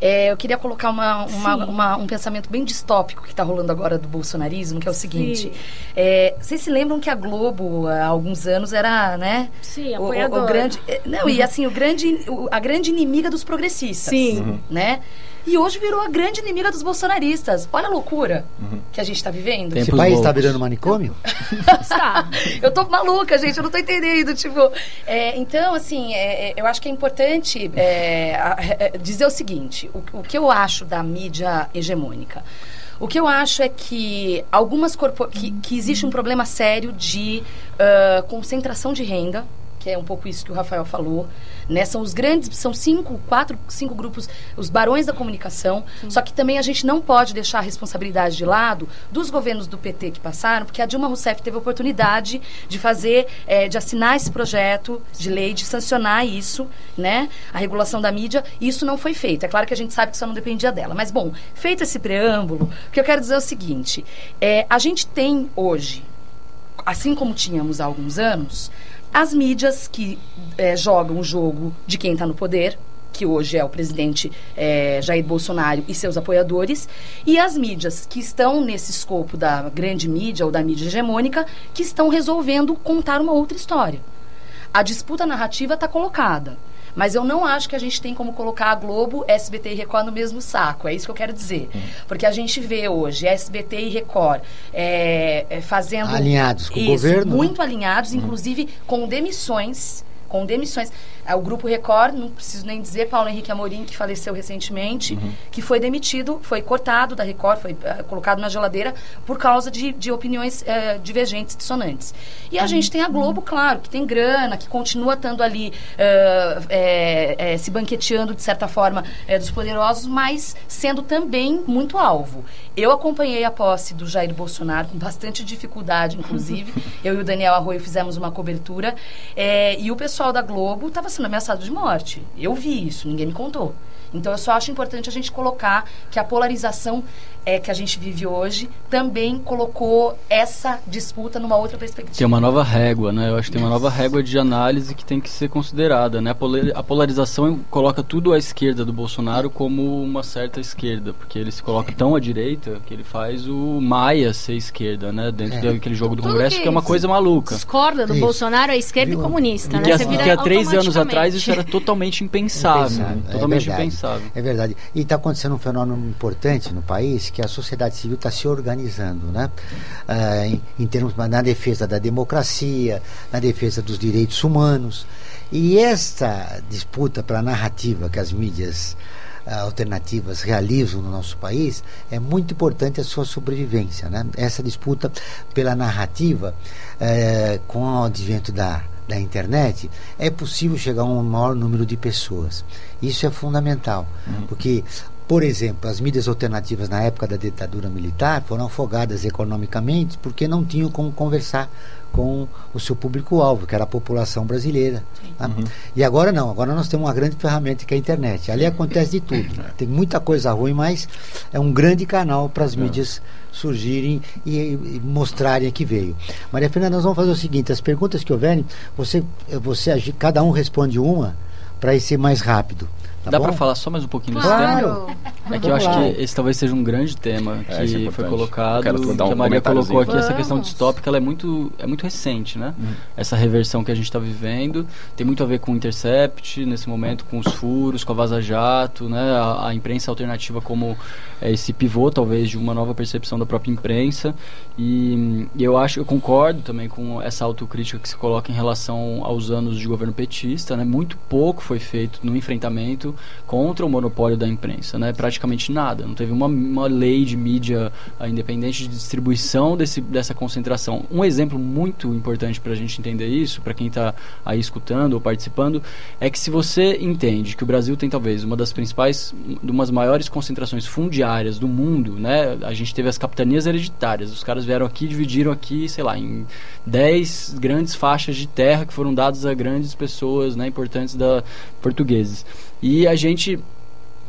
É, eu queria colocar uma, uma- uma- um pensamento bem distópico que está rolando agora do bolsonarismo, que é o seguinte. É, vocês se lembram que a Globo, há alguns anos, era, né? Sim, o, o, apoiadora. o grande. é, Não, e assim, o grande, o- a grande inimiga dos progressistas. Sim. Uhum. E hoje virou a grande inimiga dos bolsonaristas. Olha a loucura que a gente está vivendo. Esse país está virando manicômio? Está. eu tô maluca, gente, eu não tô entendendo. Tipo, é, então, assim, é, é, eu acho que é importante é, a- é, dizer o seguinte: o, o que eu acho da mídia hegemônica? O que eu acho é que algumas corpo que, que existe um problema sério de ah, concentração de renda, que é um pouco isso que o Rafael falou. Né? São os grandes, são cinco, quatro, cinco grupos, os barões da comunicação. Só que também a gente não pode deixar a responsabilidade de lado dos governos do PT que passaram, porque a Dilma Rousseff teve a oportunidade de fazer, eh, de assinar esse projeto de lei, de sancionar isso, né? A regulação da mídia, e isso não foi feito. É claro que a gente sabe que isso não dependia dela. Mas, bom, feito esse preâmbulo, o que eu quero dizer é o seguinte: eh, a gente tem hoje assim como tínhamos há alguns anos, as mídias que eh, jogam o jogo de quem está no poder, que hoje é o presidente eh, Jair Bolsonaro e seus apoiadores, e as mídias que estão nesse escopo da grande mídia ou da mídia hegemônica, que estão resolvendo contar uma outra história. A disputa narrativa está colocada. Mas eu não acho que a gente tem como colocar a Globo, SBT e Record no mesmo saco. É isso que eu quero dizer. Hum. Porque a gente vê hoje SBT e Record é, é, fazendo. Alinhados com o isso, governo, né? Muito alinhados, inclusive com demissões. Com demissões. Ah, O Grupo Record, não preciso nem dizer, Paulo Henrique Amorim, que faleceu recentemente, que foi demitido, foi cortado da Record, foi ah, colocado na geladeira por causa de, de opiniões eh, divergentes, dissonantes. E a gente tem a Globo, claro, que tem grana, que continua estando ali ah, eh, eh, se banqueteando, de certa forma, eh, dos poderosos, mas sendo também muito alvo. Eu acompanhei a posse do Jair Bolsonaro com bastante dificuldade, inclusive. Eu e o Daniel Arroio fizemos uma cobertura. e o pessoal da Globo estava sendo ameaçado de morte. Eu vi isso, ninguém me contou. Então, eu só acho importante a gente colocar que a polarização é, que a gente vive hoje também colocou essa disputa numa outra perspectiva. Tem uma nova régua, né? Eu acho que tem uma nova régua de análise que tem que ser considerada, né? A polar- A polarização coloca tudo à esquerda do Bolsonaro como uma certa esquerda, porque ele se coloca tão à direita que ele faz o Maia ser esquerda, né? Dentro É. daquele jogo do Tudo Congresso, que que é uma coisa maluca. Discorda do Isso. Bolsonaro, é esquerda e comunista, né? Você vira que há três anos atrás isso era totalmente impensável. Impensável, é totalmente verdade. impensável. É verdade. E está acontecendo um fenômeno importante no país, que a sociedade civil está se organizando, né? Ah, em, em termos na defesa da democracia, na defesa dos direitos humanos. E esta disputa para a narrativa que as mídias ah, alternativas realizam no nosso país é muito importante a sua sobrevivência, né? Essa disputa pela narrativa, eh, com o advento da da internet, é possível chegar a um maior número de pessoas. Isso é fundamental, porque, por exemplo, as mídias alternativas na época da ditadura militar foram afogadas economicamente porque não tinham como conversar com o seu público-alvo, que era a população brasileira. tá? E agora não, agora nós temos uma grande ferramenta que é a internet. Ali acontece de tudo. Tem muita coisa ruim, mas é um grande canal para as mídias surgirem e, e mostrarem que veio. Maria Fernanda, nós vamos fazer o seguinte: as perguntas que houverem, você, você cada um responde uma para ir ser mais rápido. Tá Dá para falar só mais um pouquinho Claro. desse tema? É que eu Vamos acho que esse talvez seja um grande tema É, isso é que foi colocado, um que a Maria colocou aqui, essa questão Vamos. distópica, ela é muito, é muito recente, né? Uhum. Essa reversão que a gente está vivendo tem muito a ver com o Intercept, nesse momento, com os furos, com a Vaza Jato, né? A, a imprensa alternativa como é, esse pivô, talvez, de uma nova percepção da própria imprensa. E, e eu acho, eu concordo também com essa autocrítica que se coloca em relação aos anos de governo petista, né? Muito pouco foi feito no enfrentamento contra o monopólio da imprensa, né? Praticamente nada. Não teve uma, uma lei de mídia ah, independente de distribuição desse, dessa concentração. Um exemplo muito importante para a gente entender isso, para quem está aí escutando ou participando, é que se você entende que o Brasil tem talvez uma das principais, uma das maiores concentrações fundiárias do mundo, né? A gente teve as capitanias hereditárias. Os caras vieram aqui, dividiram aqui, sei lá, em 10 grandes faixas de terra que foram dadas a grandes pessoas, né, importantes da portugueses. E a gente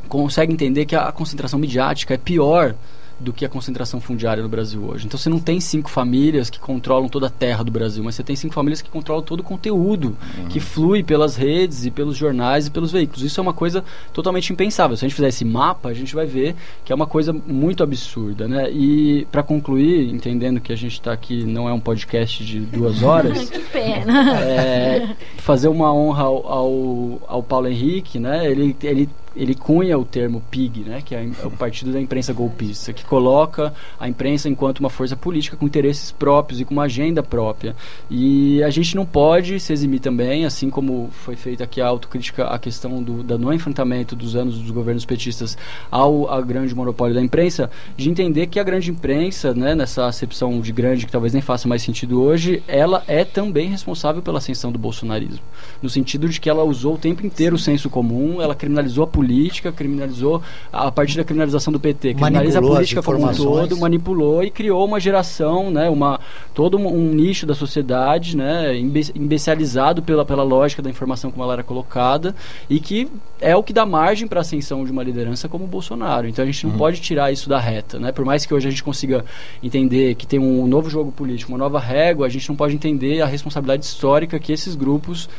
consegue entender que a concentração midiática é pior do que a concentração fundiária no Brasil hoje. Então você não tem cinco famílias que controlam toda a terra do Brasil, mas você tem cinco famílias que controlam todo o conteúdo que flui pelas redes e pelos jornais e pelos veículos. Isso é uma coisa totalmente impensável. Se a gente fizer esse mapa, a gente vai ver que é uma coisa muito absurda, né? E para concluir, entendendo que a gente está aqui não é um podcast de duas horas, que pena. é, fazer uma honra ao, ao, ao Paulo Henrique, né? Ele, ele, ele cunha o termo PIG, né? Que é a- é o Partido da Imprensa Golpista, que coloca a imprensa enquanto uma força política com interesses próprios e com uma agenda própria. E a gente não pode se eximir também, assim como foi feita aqui a autocrítica à questão do, da não enfrentamento dos anos dos governos petistas ao, ao grande monopólio da imprensa, de entender que a grande imprensa, né, nessa acepção de grande que talvez nem faça mais sentido hoje, ela é também responsável pela ascensão do bolsonarismo. No sentido de que ela usou o tempo inteiro o senso comum, ela criminalizou a política, criminalizou a partir da criminalização do PT, criminaliza a Manipulou as política como um todo, manipulou e criou uma geração, né, uma, todo um, um nicho da sociedade né, imbe- imbecilizado pela, pela lógica da informação como ela era colocada e que é o que dá margem para a ascensão de uma liderança como o Bolsonaro. Então a gente não pode tirar isso da reta. Né? Por mais que hoje a gente consiga entender que tem um novo jogo político, uma nova régua, a gente não pode entender a responsabilidade histórica que esses grupos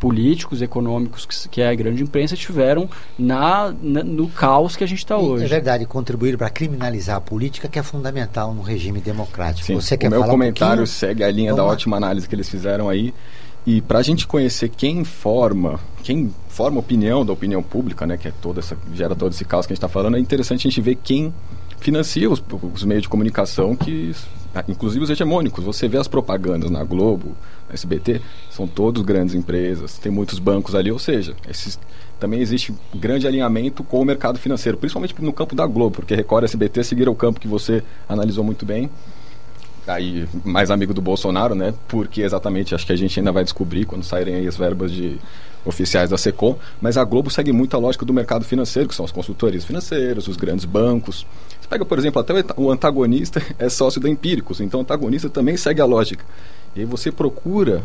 políticos, econômicos, que, que é a grande imprensa, tiveram na, na- no caos que a gente está hoje. É verdade, contribuir para criminalizar a política, que é fundamental num regime democrático. Sim, Você o quer meu falar um comentário pouquinho? segue a linha da ótima análise que eles fizeram aí. E para a gente conhecer quem forma, quem forma opinião da opinião pública, né, que é toda essa gera todo esse caos que a gente está falando, é interessante a gente ver quem financia os, os meios de comunicação que inclusive os hegemônicos. Você vê as propagandas na Globo, na SBT, são todos grandes empresas, tem muitos bancos ali, ou seja, esses, também existe grande alinhamento com o mercado financeiro, principalmente no campo da Globo, porque Record e SBT seguiram o campo que você analisou muito bem. Aí, mais amigo do Bolsonaro, né? Porque exatamente, acho que a gente ainda vai descobrir quando saírem aí as verbas de oficiais da SECOM, mas a Globo segue muito a lógica do mercado financeiro, que são as consultorias financeiras, os grandes bancos, pega, por exemplo, até o antagonista é sócio da Empíricos, então o antagonista também segue a lógica. E aí você procura,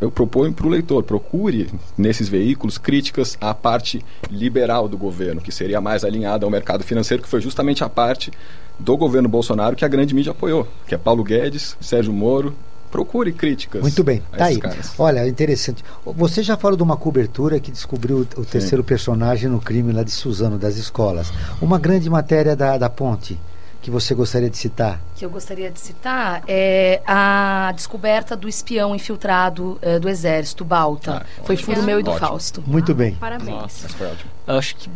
eu proponho para o leitor, procure nesses veículos críticas à parte liberal do governo, que seria mais alinhada ao mercado financeiro, que foi justamente a parte do governo Bolsonaro que a grande mídia apoiou, que é Paulo Guedes, Sérgio Moro procure críticas. Muito bem, tá aí. Caras. Olha, interessante. Você já falou de uma cobertura que descobriu o terceiro Sim. personagem no crime lá de Suzano, das escolas. Uma grande matéria da, da Ponte que você gostaria de citar? Que eu gostaria de citar é a descoberta do espião infiltrado é, do Exército, Balta. Ah, Foi furo meu e do ótimo. Fausto. Muito bem. Parabéns. Nossa, foi ótimo. Acho que,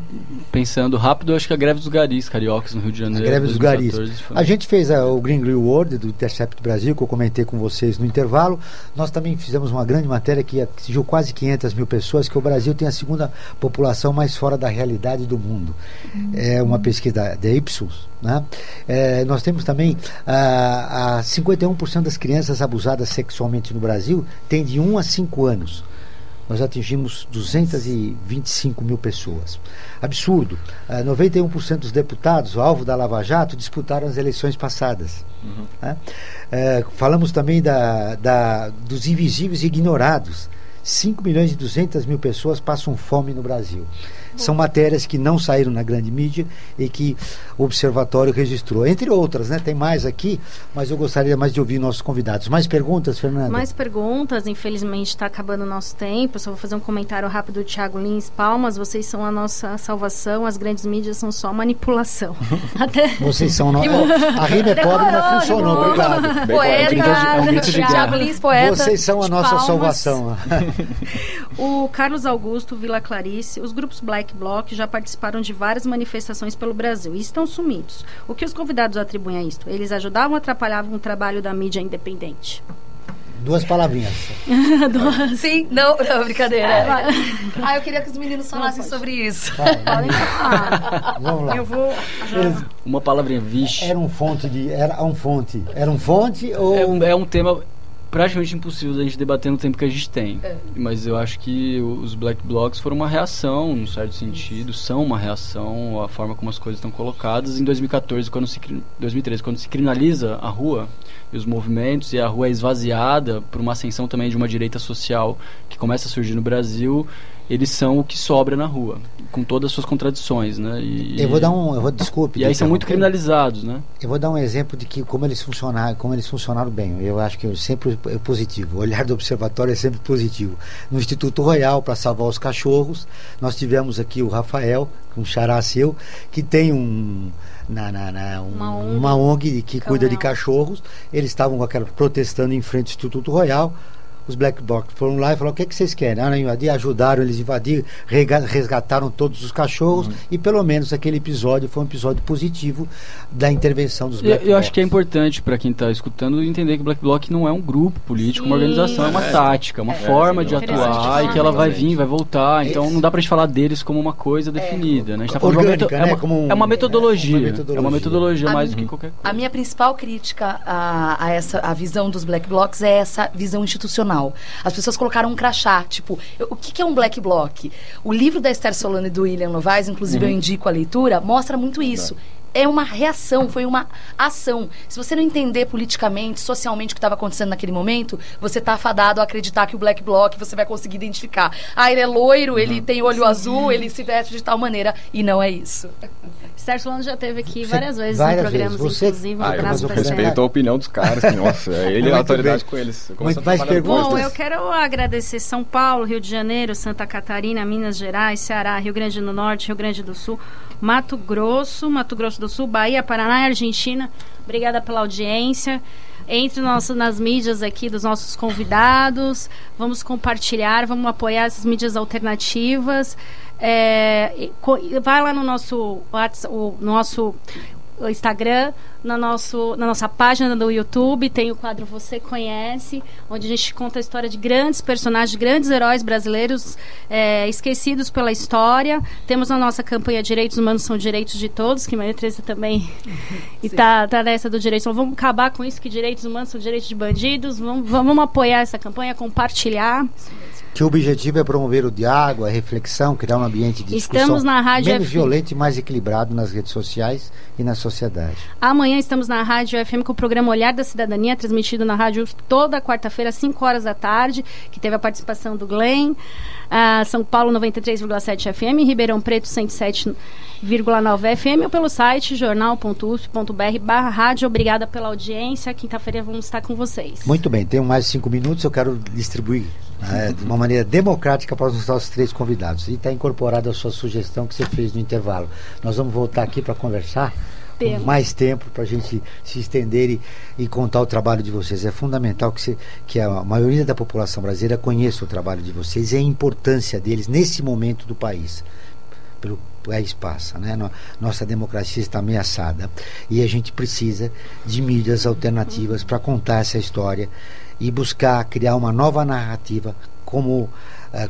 pensando rápido, acho que a greve dos garis cariocas no Rio de Janeiro. A greve dos garis. Foi... A gente fez a, o Green World do Intercept Brasil, que eu comentei com vocês no intervalo. Nós também fizemos uma grande matéria que atingiu quase 500 mil pessoas, que o Brasil tem a segunda população mais fora da realidade do mundo. É uma pesquisa da Ipsos, né? É, nós temos também a, a 51% das crianças abusadas sexualmente no Brasil têm de 1 a 5 anos. Nós atingimos 225 mil pessoas. Absurdo. Uh, 91% dos deputados, alvo da Lava Jato, disputaram as eleições passadas. Uhum. Né? Uh, falamos também da, da, dos invisíveis e ignorados. 5 milhões e 200 mil pessoas passam fome no Brasil. São matérias que não saíram na grande mídia e que o Observatório registrou. Entre outras, né? Tem mais aqui, mas eu gostaria mais de ouvir nossos convidados. Mais perguntas, Fernanda? Mais perguntas, infelizmente está acabando o nosso tempo. Só vou fazer um comentário rápido do Thiago Lins. Palmas, vocês são a nossa salvação, as grandes mídias são só manipulação. Até... Vocês são. No... a rima é pobre não funcionou, obrigado. Poeta, é um de Thiago Lins, poeta. Vocês são a nossa palmas. salvação. o Carlos Augusto Vila Clarice, os grupos Black Black Bloc já participaram de várias manifestações pelo Brasil e estão sumidos. O que os convidados atribuem a isto? Eles ajudavam ou atrapalhavam o trabalho da mídia independente? Duas palavrinhas. Sim, não, não brincadeira. É, ah, eu queria que os meninos falassem sobre isso. Falar. Vamos lá. Eu vou. Já... Uma palavrinha, vixe. Era um fonte de. Era um fonte. Era um fonte ou. É é um tema praticamente impossível da gente debater no tempo que a gente tem. É. Mas eu acho que os black blocs foram uma reação, num certo sentido, são uma reação à forma como as coisas estão colocadas. Em 2014, quando se 2013, quando se criminaliza a rua e os movimentos e a rua é esvaziada por uma ascensão também de uma direita social que começa a surgir no Brasil, eles são o que sobra na rua, com todas as suas contradições, né? E, eu vou dar um, eu vou desculpe. E aí são muito criminalizados, né? Eu vou dar um exemplo de que como eles funcionaram, como eles funcionaram bem. Eu acho que sempre é positivo. O olhar do observatório é sempre positivo. No Instituto Royal para salvar os cachorros, nós tivemos aqui o Rafael, um xará seu, que tem um na, na, na um, uma, ONG, uma ONG que cuida de cachorros. Eles estavam com aquela protestando em frente ao Instituto Royal os Black Blocs foram lá e falaram: o que, é que vocês querem? Ah, invadir, ajudaram eles a invadir, resgataram todos os cachorros uhum. e pelo menos aquele episódio foi um episódio positivo da intervenção dos Black Eu, eu acho que é importante para quem está escutando entender que o Black Bloc não é um grupo político, Sim. uma organização, é uma é. tática, uma é, forma é, de atuar e que ela vai vir, vai voltar. Então não dá para gente falar deles como uma coisa é. definida. Né? A gente tá falando Orgânica, de uma, né? uma, é uma metodologia. Uma metodologia. É uma metodologia mais do que qualquer coisa. A minha principal crítica a, a essa a visão dos Black Blocs é essa visão institucional as pessoas colocaram um crachá, tipo, o que, que é um black bloc? O livro da Esther Solano e do William Novaes, inclusive uhum. eu indico a leitura, mostra muito isso é uma reação, foi uma ação. Se você não entender politicamente, socialmente o que estava acontecendo naquele momento, você está afadado a acreditar que o Black Bloc você vai conseguir identificar. Ah, ele é loiro, uhum. ele tem olho Sim. azul, ele se veste de tal maneira. E não é isso. Sérgio Solano já teve aqui várias vezes várias em programas, vezes. Você... inclusive. Ah, eu respeito a opinião dos caras. nossa, é ele é a autoridade bem. com eles. Perguntas. Bom, eu quero agradecer São Paulo, Rio de Janeiro, Santa Catarina, Minas Gerais, Ceará, Rio Grande do Norte, Rio Grande do Sul Mato Grosso, Mato Grosso do Sul, Bahia, Paraná e Argentina. Obrigada pela audiência. Entre nosso, nas mídias aqui dos nossos convidados. Vamos compartilhar, vamos apoiar essas mídias alternativas. É, vai lá no nosso, o nosso Instagram, na, nosso, na nossa página do YouTube, tem o quadro Você Conhece, onde a gente conta a história de grandes personagens, grandes heróis brasileiros é, esquecidos pela história. Temos a nossa campanha Direitos Humanos são Direitos de Todos, que Maria Teresa também está tá nessa do direito. Então, vamos acabar com isso, que direitos humanos são direitos de bandidos. Vamos, vamos apoiar essa campanha, compartilhar que o objetivo é promover o diálogo, a reflexão, criar um ambiente de discussão estamos na Rádio menos violento e mais equilibrado nas redes sociais e na sociedade. Amanhã estamos na Rádio FM com o programa Olhar da Cidadania, transmitido na rádio toda quarta-feira, às 5 horas da tarde, que teve a participação do Glenn. Uh, São Paulo 93,7 FM, Ribeirão Preto 107,9 FM ou pelo site jornal.usp.br barra rádio. Obrigada pela audiência. Quinta-feira vamos estar com vocês. Muito bem, tenho mais cinco minutos, eu quero distribuir né, de uma maneira democrática para os nossos três convidados. E está incorporada a sua sugestão que você fez no intervalo. Nós vamos voltar aqui para conversar com mais tempo para a gente se estender e, e, contar o trabalho de vocês. É fundamental que, se, que a maioria da população brasileira conheça o trabalho de vocês e a importância deles nesse momento do país. Pelo país passa, né? Nossa democracia está ameaçada e a gente precisa de mídias alternativas para contar essa história e buscar criar uma nova narrativa como uh,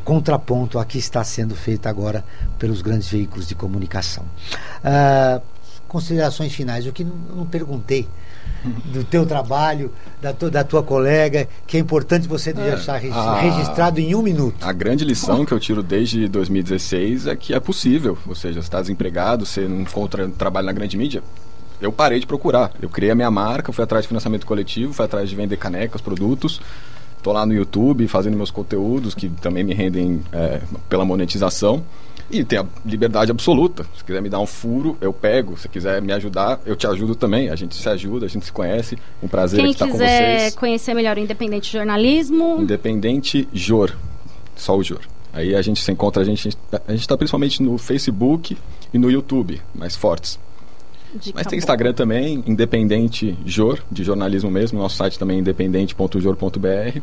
contraponto à que está sendo feita agora pelos grandes veículos de comunicação. Uh, considerações finais, o que não, não perguntei do teu trabalho, da, tu, da tua colega, que é importante você é, deixar a, registrado em um minuto. A grande lição que eu tiro desde 2016 é que é possível, ou seja, você está desempregado, você não encontra trabalho na grande mídia, eu parei de procurar. Eu criei a minha marca, fui atrás de financiamento coletivo, fui atrás de vender canecas, produtos. Estou lá no YouTube fazendo meus conteúdos que também me rendem é, pela monetização. E tem a liberdade absoluta. Se quiser me dar um furo, eu pego. Se quiser me ajudar, eu te ajudo também. A gente se ajuda, a gente se conhece. Um prazer Quem estar com vocês. Quem quiser conhecer melhor o Independente Jornalismo... Independente Jor. Só o Jor. Aí a gente se encontra, a gente a está principalmente no Facebook e no YouTube, mais fortes. Dica Mas tem Instagram também, Independente Jor, de jornalismo mesmo. Nosso site também é independente.jor.br.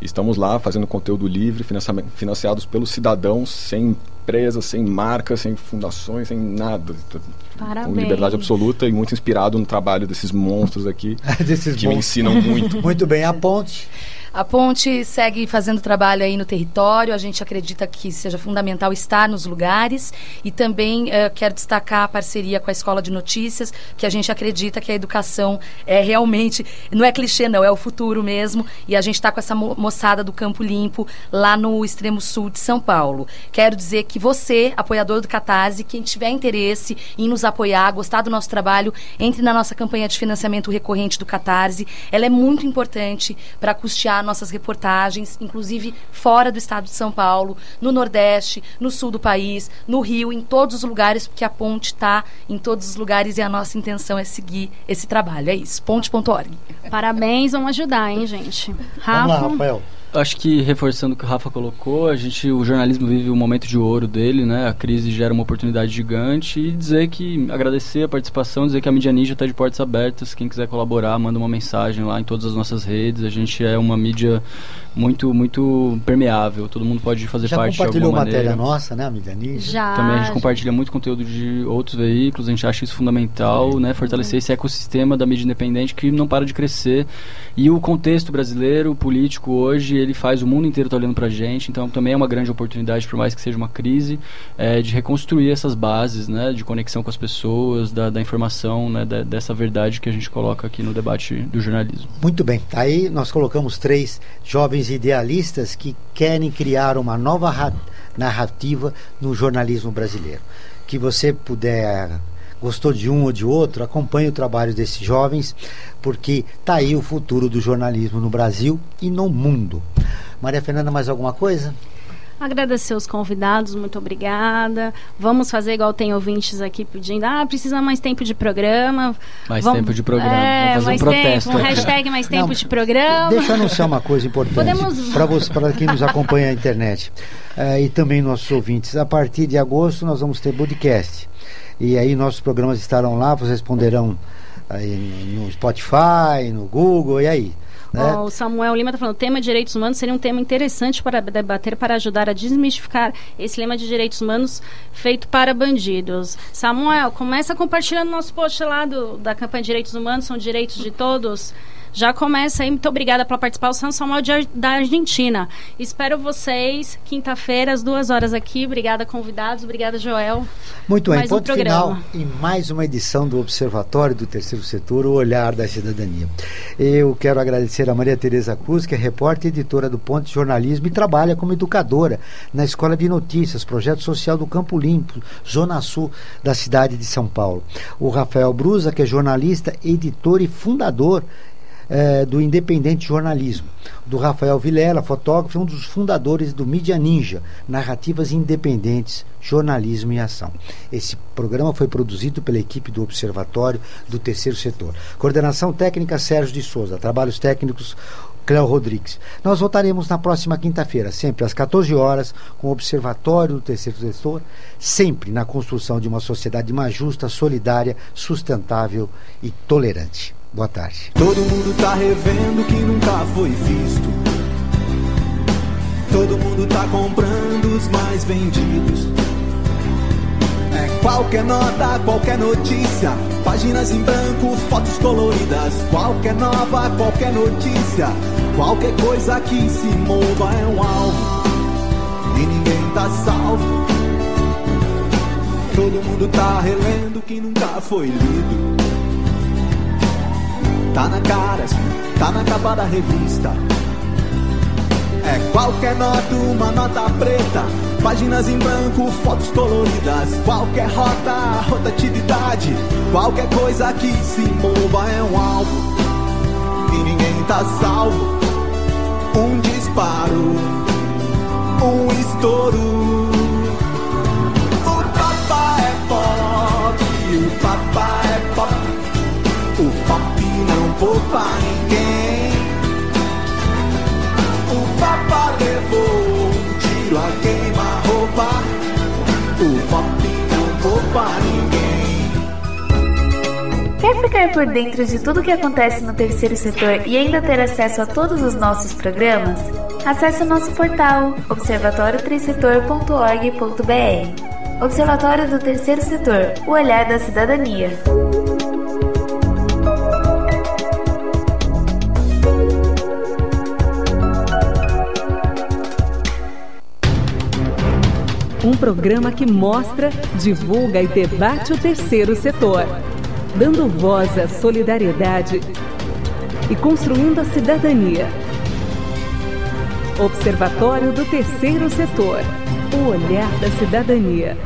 Estamos lá fazendo conteúdo livre, financiados pelos cidadãos, sem empresas, sem marcas, sem fundações, sem nada. Parabéns. Com liberdade absoluta e muito inspirado no trabalho desses monstros aqui, desses que monstros. me ensinam muito. muito bem, a ponte. A Ponte segue fazendo trabalho aí no território. A gente acredita que seja fundamental estar nos lugares e também uh, quero destacar a parceria com a Escola de Notícias, que a gente acredita que a educação é realmente não é clichê não, é o futuro mesmo. E a gente está com essa mo moçada do Campo Limpo lá no extremo sul de São Paulo. Quero dizer que você, apoiador do Catarse, quem tiver interesse em nos apoiar, gostar do nosso trabalho, entre na nossa campanha de financiamento recorrente do Catarse. Ela é muito importante para custear nossas reportagens, inclusive fora do estado de São Paulo, no Nordeste, no sul do país, no Rio, em todos os lugares, porque a ponte está em todos os lugares e a nossa intenção é seguir esse trabalho. É isso, ponte.org. Parabéns, vamos ajudar, hein, gente? Rafa. Vamos lá, Rafael. Acho que reforçando o que o Rafa colocou, a gente, o jornalismo vive um momento de ouro dele, né? A crise gera uma oportunidade gigante e dizer que agradecer a participação, dizer que a mídia Ninja está de portas abertas. Quem quiser colaborar, manda uma mensagem lá em todas as nossas redes. A gente é uma mídia muito muito permeável. Todo mundo pode fazer Já parte de alguma maneira. matéria nossa, né, a mídia Ninja? Já. Também a gente compartilha muito conteúdo de outros veículos. A gente acha isso fundamental, né? Fortalecer esse ecossistema da mídia independente que não para de crescer. E o contexto brasileiro, político hoje ele faz o mundo inteiro tá olhando para a gente, então também é uma grande oportunidade, por mais que seja uma crise, é, de reconstruir essas bases, né, de conexão com as pessoas, da, da informação, né, da, dessa verdade que a gente coloca aqui no debate do jornalismo. Muito bem, aí nós colocamos três jovens idealistas que querem criar uma nova narrativa no jornalismo brasileiro. Que você puder gostou de um ou de outro, acompanhe o trabalho desses jovens, porque está aí o futuro do jornalismo no Brasil e no mundo. Maria Fernanda, mais alguma coisa? Agradecer os convidados, muito obrigada. Vamos fazer igual tem ouvintes aqui pedindo, ah, precisa mais tempo de programa. Mais Vamos, tempo de programa. É, Vamos fazer mais um protesto. Tempo, um hashtag mais tempo Não, de programa. Deixa eu anunciar uma coisa importante para você, para quem nos acompanha na internet uh, e também nossos ouvintes. A partir de agosto nós vamos ter podcast. E aí nossos programas estarão lá, vocês responderão aí no Spotify, no Google, e aí? Né? Ó, o Samuel Lima está falando, o tema de direitos humanos seria um tema interessante para debater, para ajudar a desmistificar esse lema de direitos humanos feito para bandidos. Samuel, começa compartilhando nosso post lá do, da campanha de direitos humanos, são direitos de todos. Já começa aí, muito obrigada pela participação, Samuel de, da Argentina. Espero vocês quinta-feira, às duas horas aqui. Obrigada, convidados. Obrigada, Joel. Muito bem, Mais um ponto programa. final em mais uma edição do Observatório do Terceiro Setor, o Olhar da Cidadania. Eu quero agradecer a Maria Tereza Cruz, que é repórter e editora do Ponte de Jornalismo e trabalha como educadora na Escola de Notícias, projeto social do Campo Limpo, Zona Sul da cidade de São Paulo. O Rafael Brusa, que é jornalista, editor e fundador eh, do Independente Jornalismo, do Rafael Vilela, fotógrafo, um dos fundadores do Mídia Ninja, Narrativas Independentes, Jornalismo e Ação. Esse programa foi produzido pela equipe do Observatório do Terceiro Setor. Coordenação técnica Sérgio de Souza, trabalhos técnicos Cléo Rodrigues. Nós voltaremos na próxima quinta-feira, sempre às 14 horas, com o Observatório do Terceiro Setor, sempre na construção de uma sociedade mais justa, solidária, sustentável e tolerante. Boa tarde. Todo mundo tá revendo o que nunca foi visto. Todo mundo tá comprando os mais vendidos. É qualquer nota, qualquer notícia. Páginas em branco, fotos coloridas. Qualquer nova, qualquer notícia. Qualquer coisa que se mova é um alvo. E ninguém tá salvo. Todo mundo tá relendo o que nunca foi lido. Tá na cara, tá na capa da revista. É qualquer nota, uma nota preta. Páginas em branco, fotos coloridas. Qualquer rota, rotatividade. Qualquer coisa que se mova é um alvo. E ninguém tá salvo. Um disparo, um estouro. Poupa ninguém. O papá levou um tiro a queima-roupa. O pop não poupa ninguém. Quer ficar por dentro de tudo o que acontece no terceiro setor e ainda ter acesso a todos os nossos programas? Acesse o nosso portal observatório3setor.org.br. Observatório do Terceiro Setor, o olhar da cidadania. Um programa que mostra, divulga e debate o terceiro setor, dando voz à solidariedade e construindo a cidadania. Observatório do Terceiro Setor, o olhar da cidadania.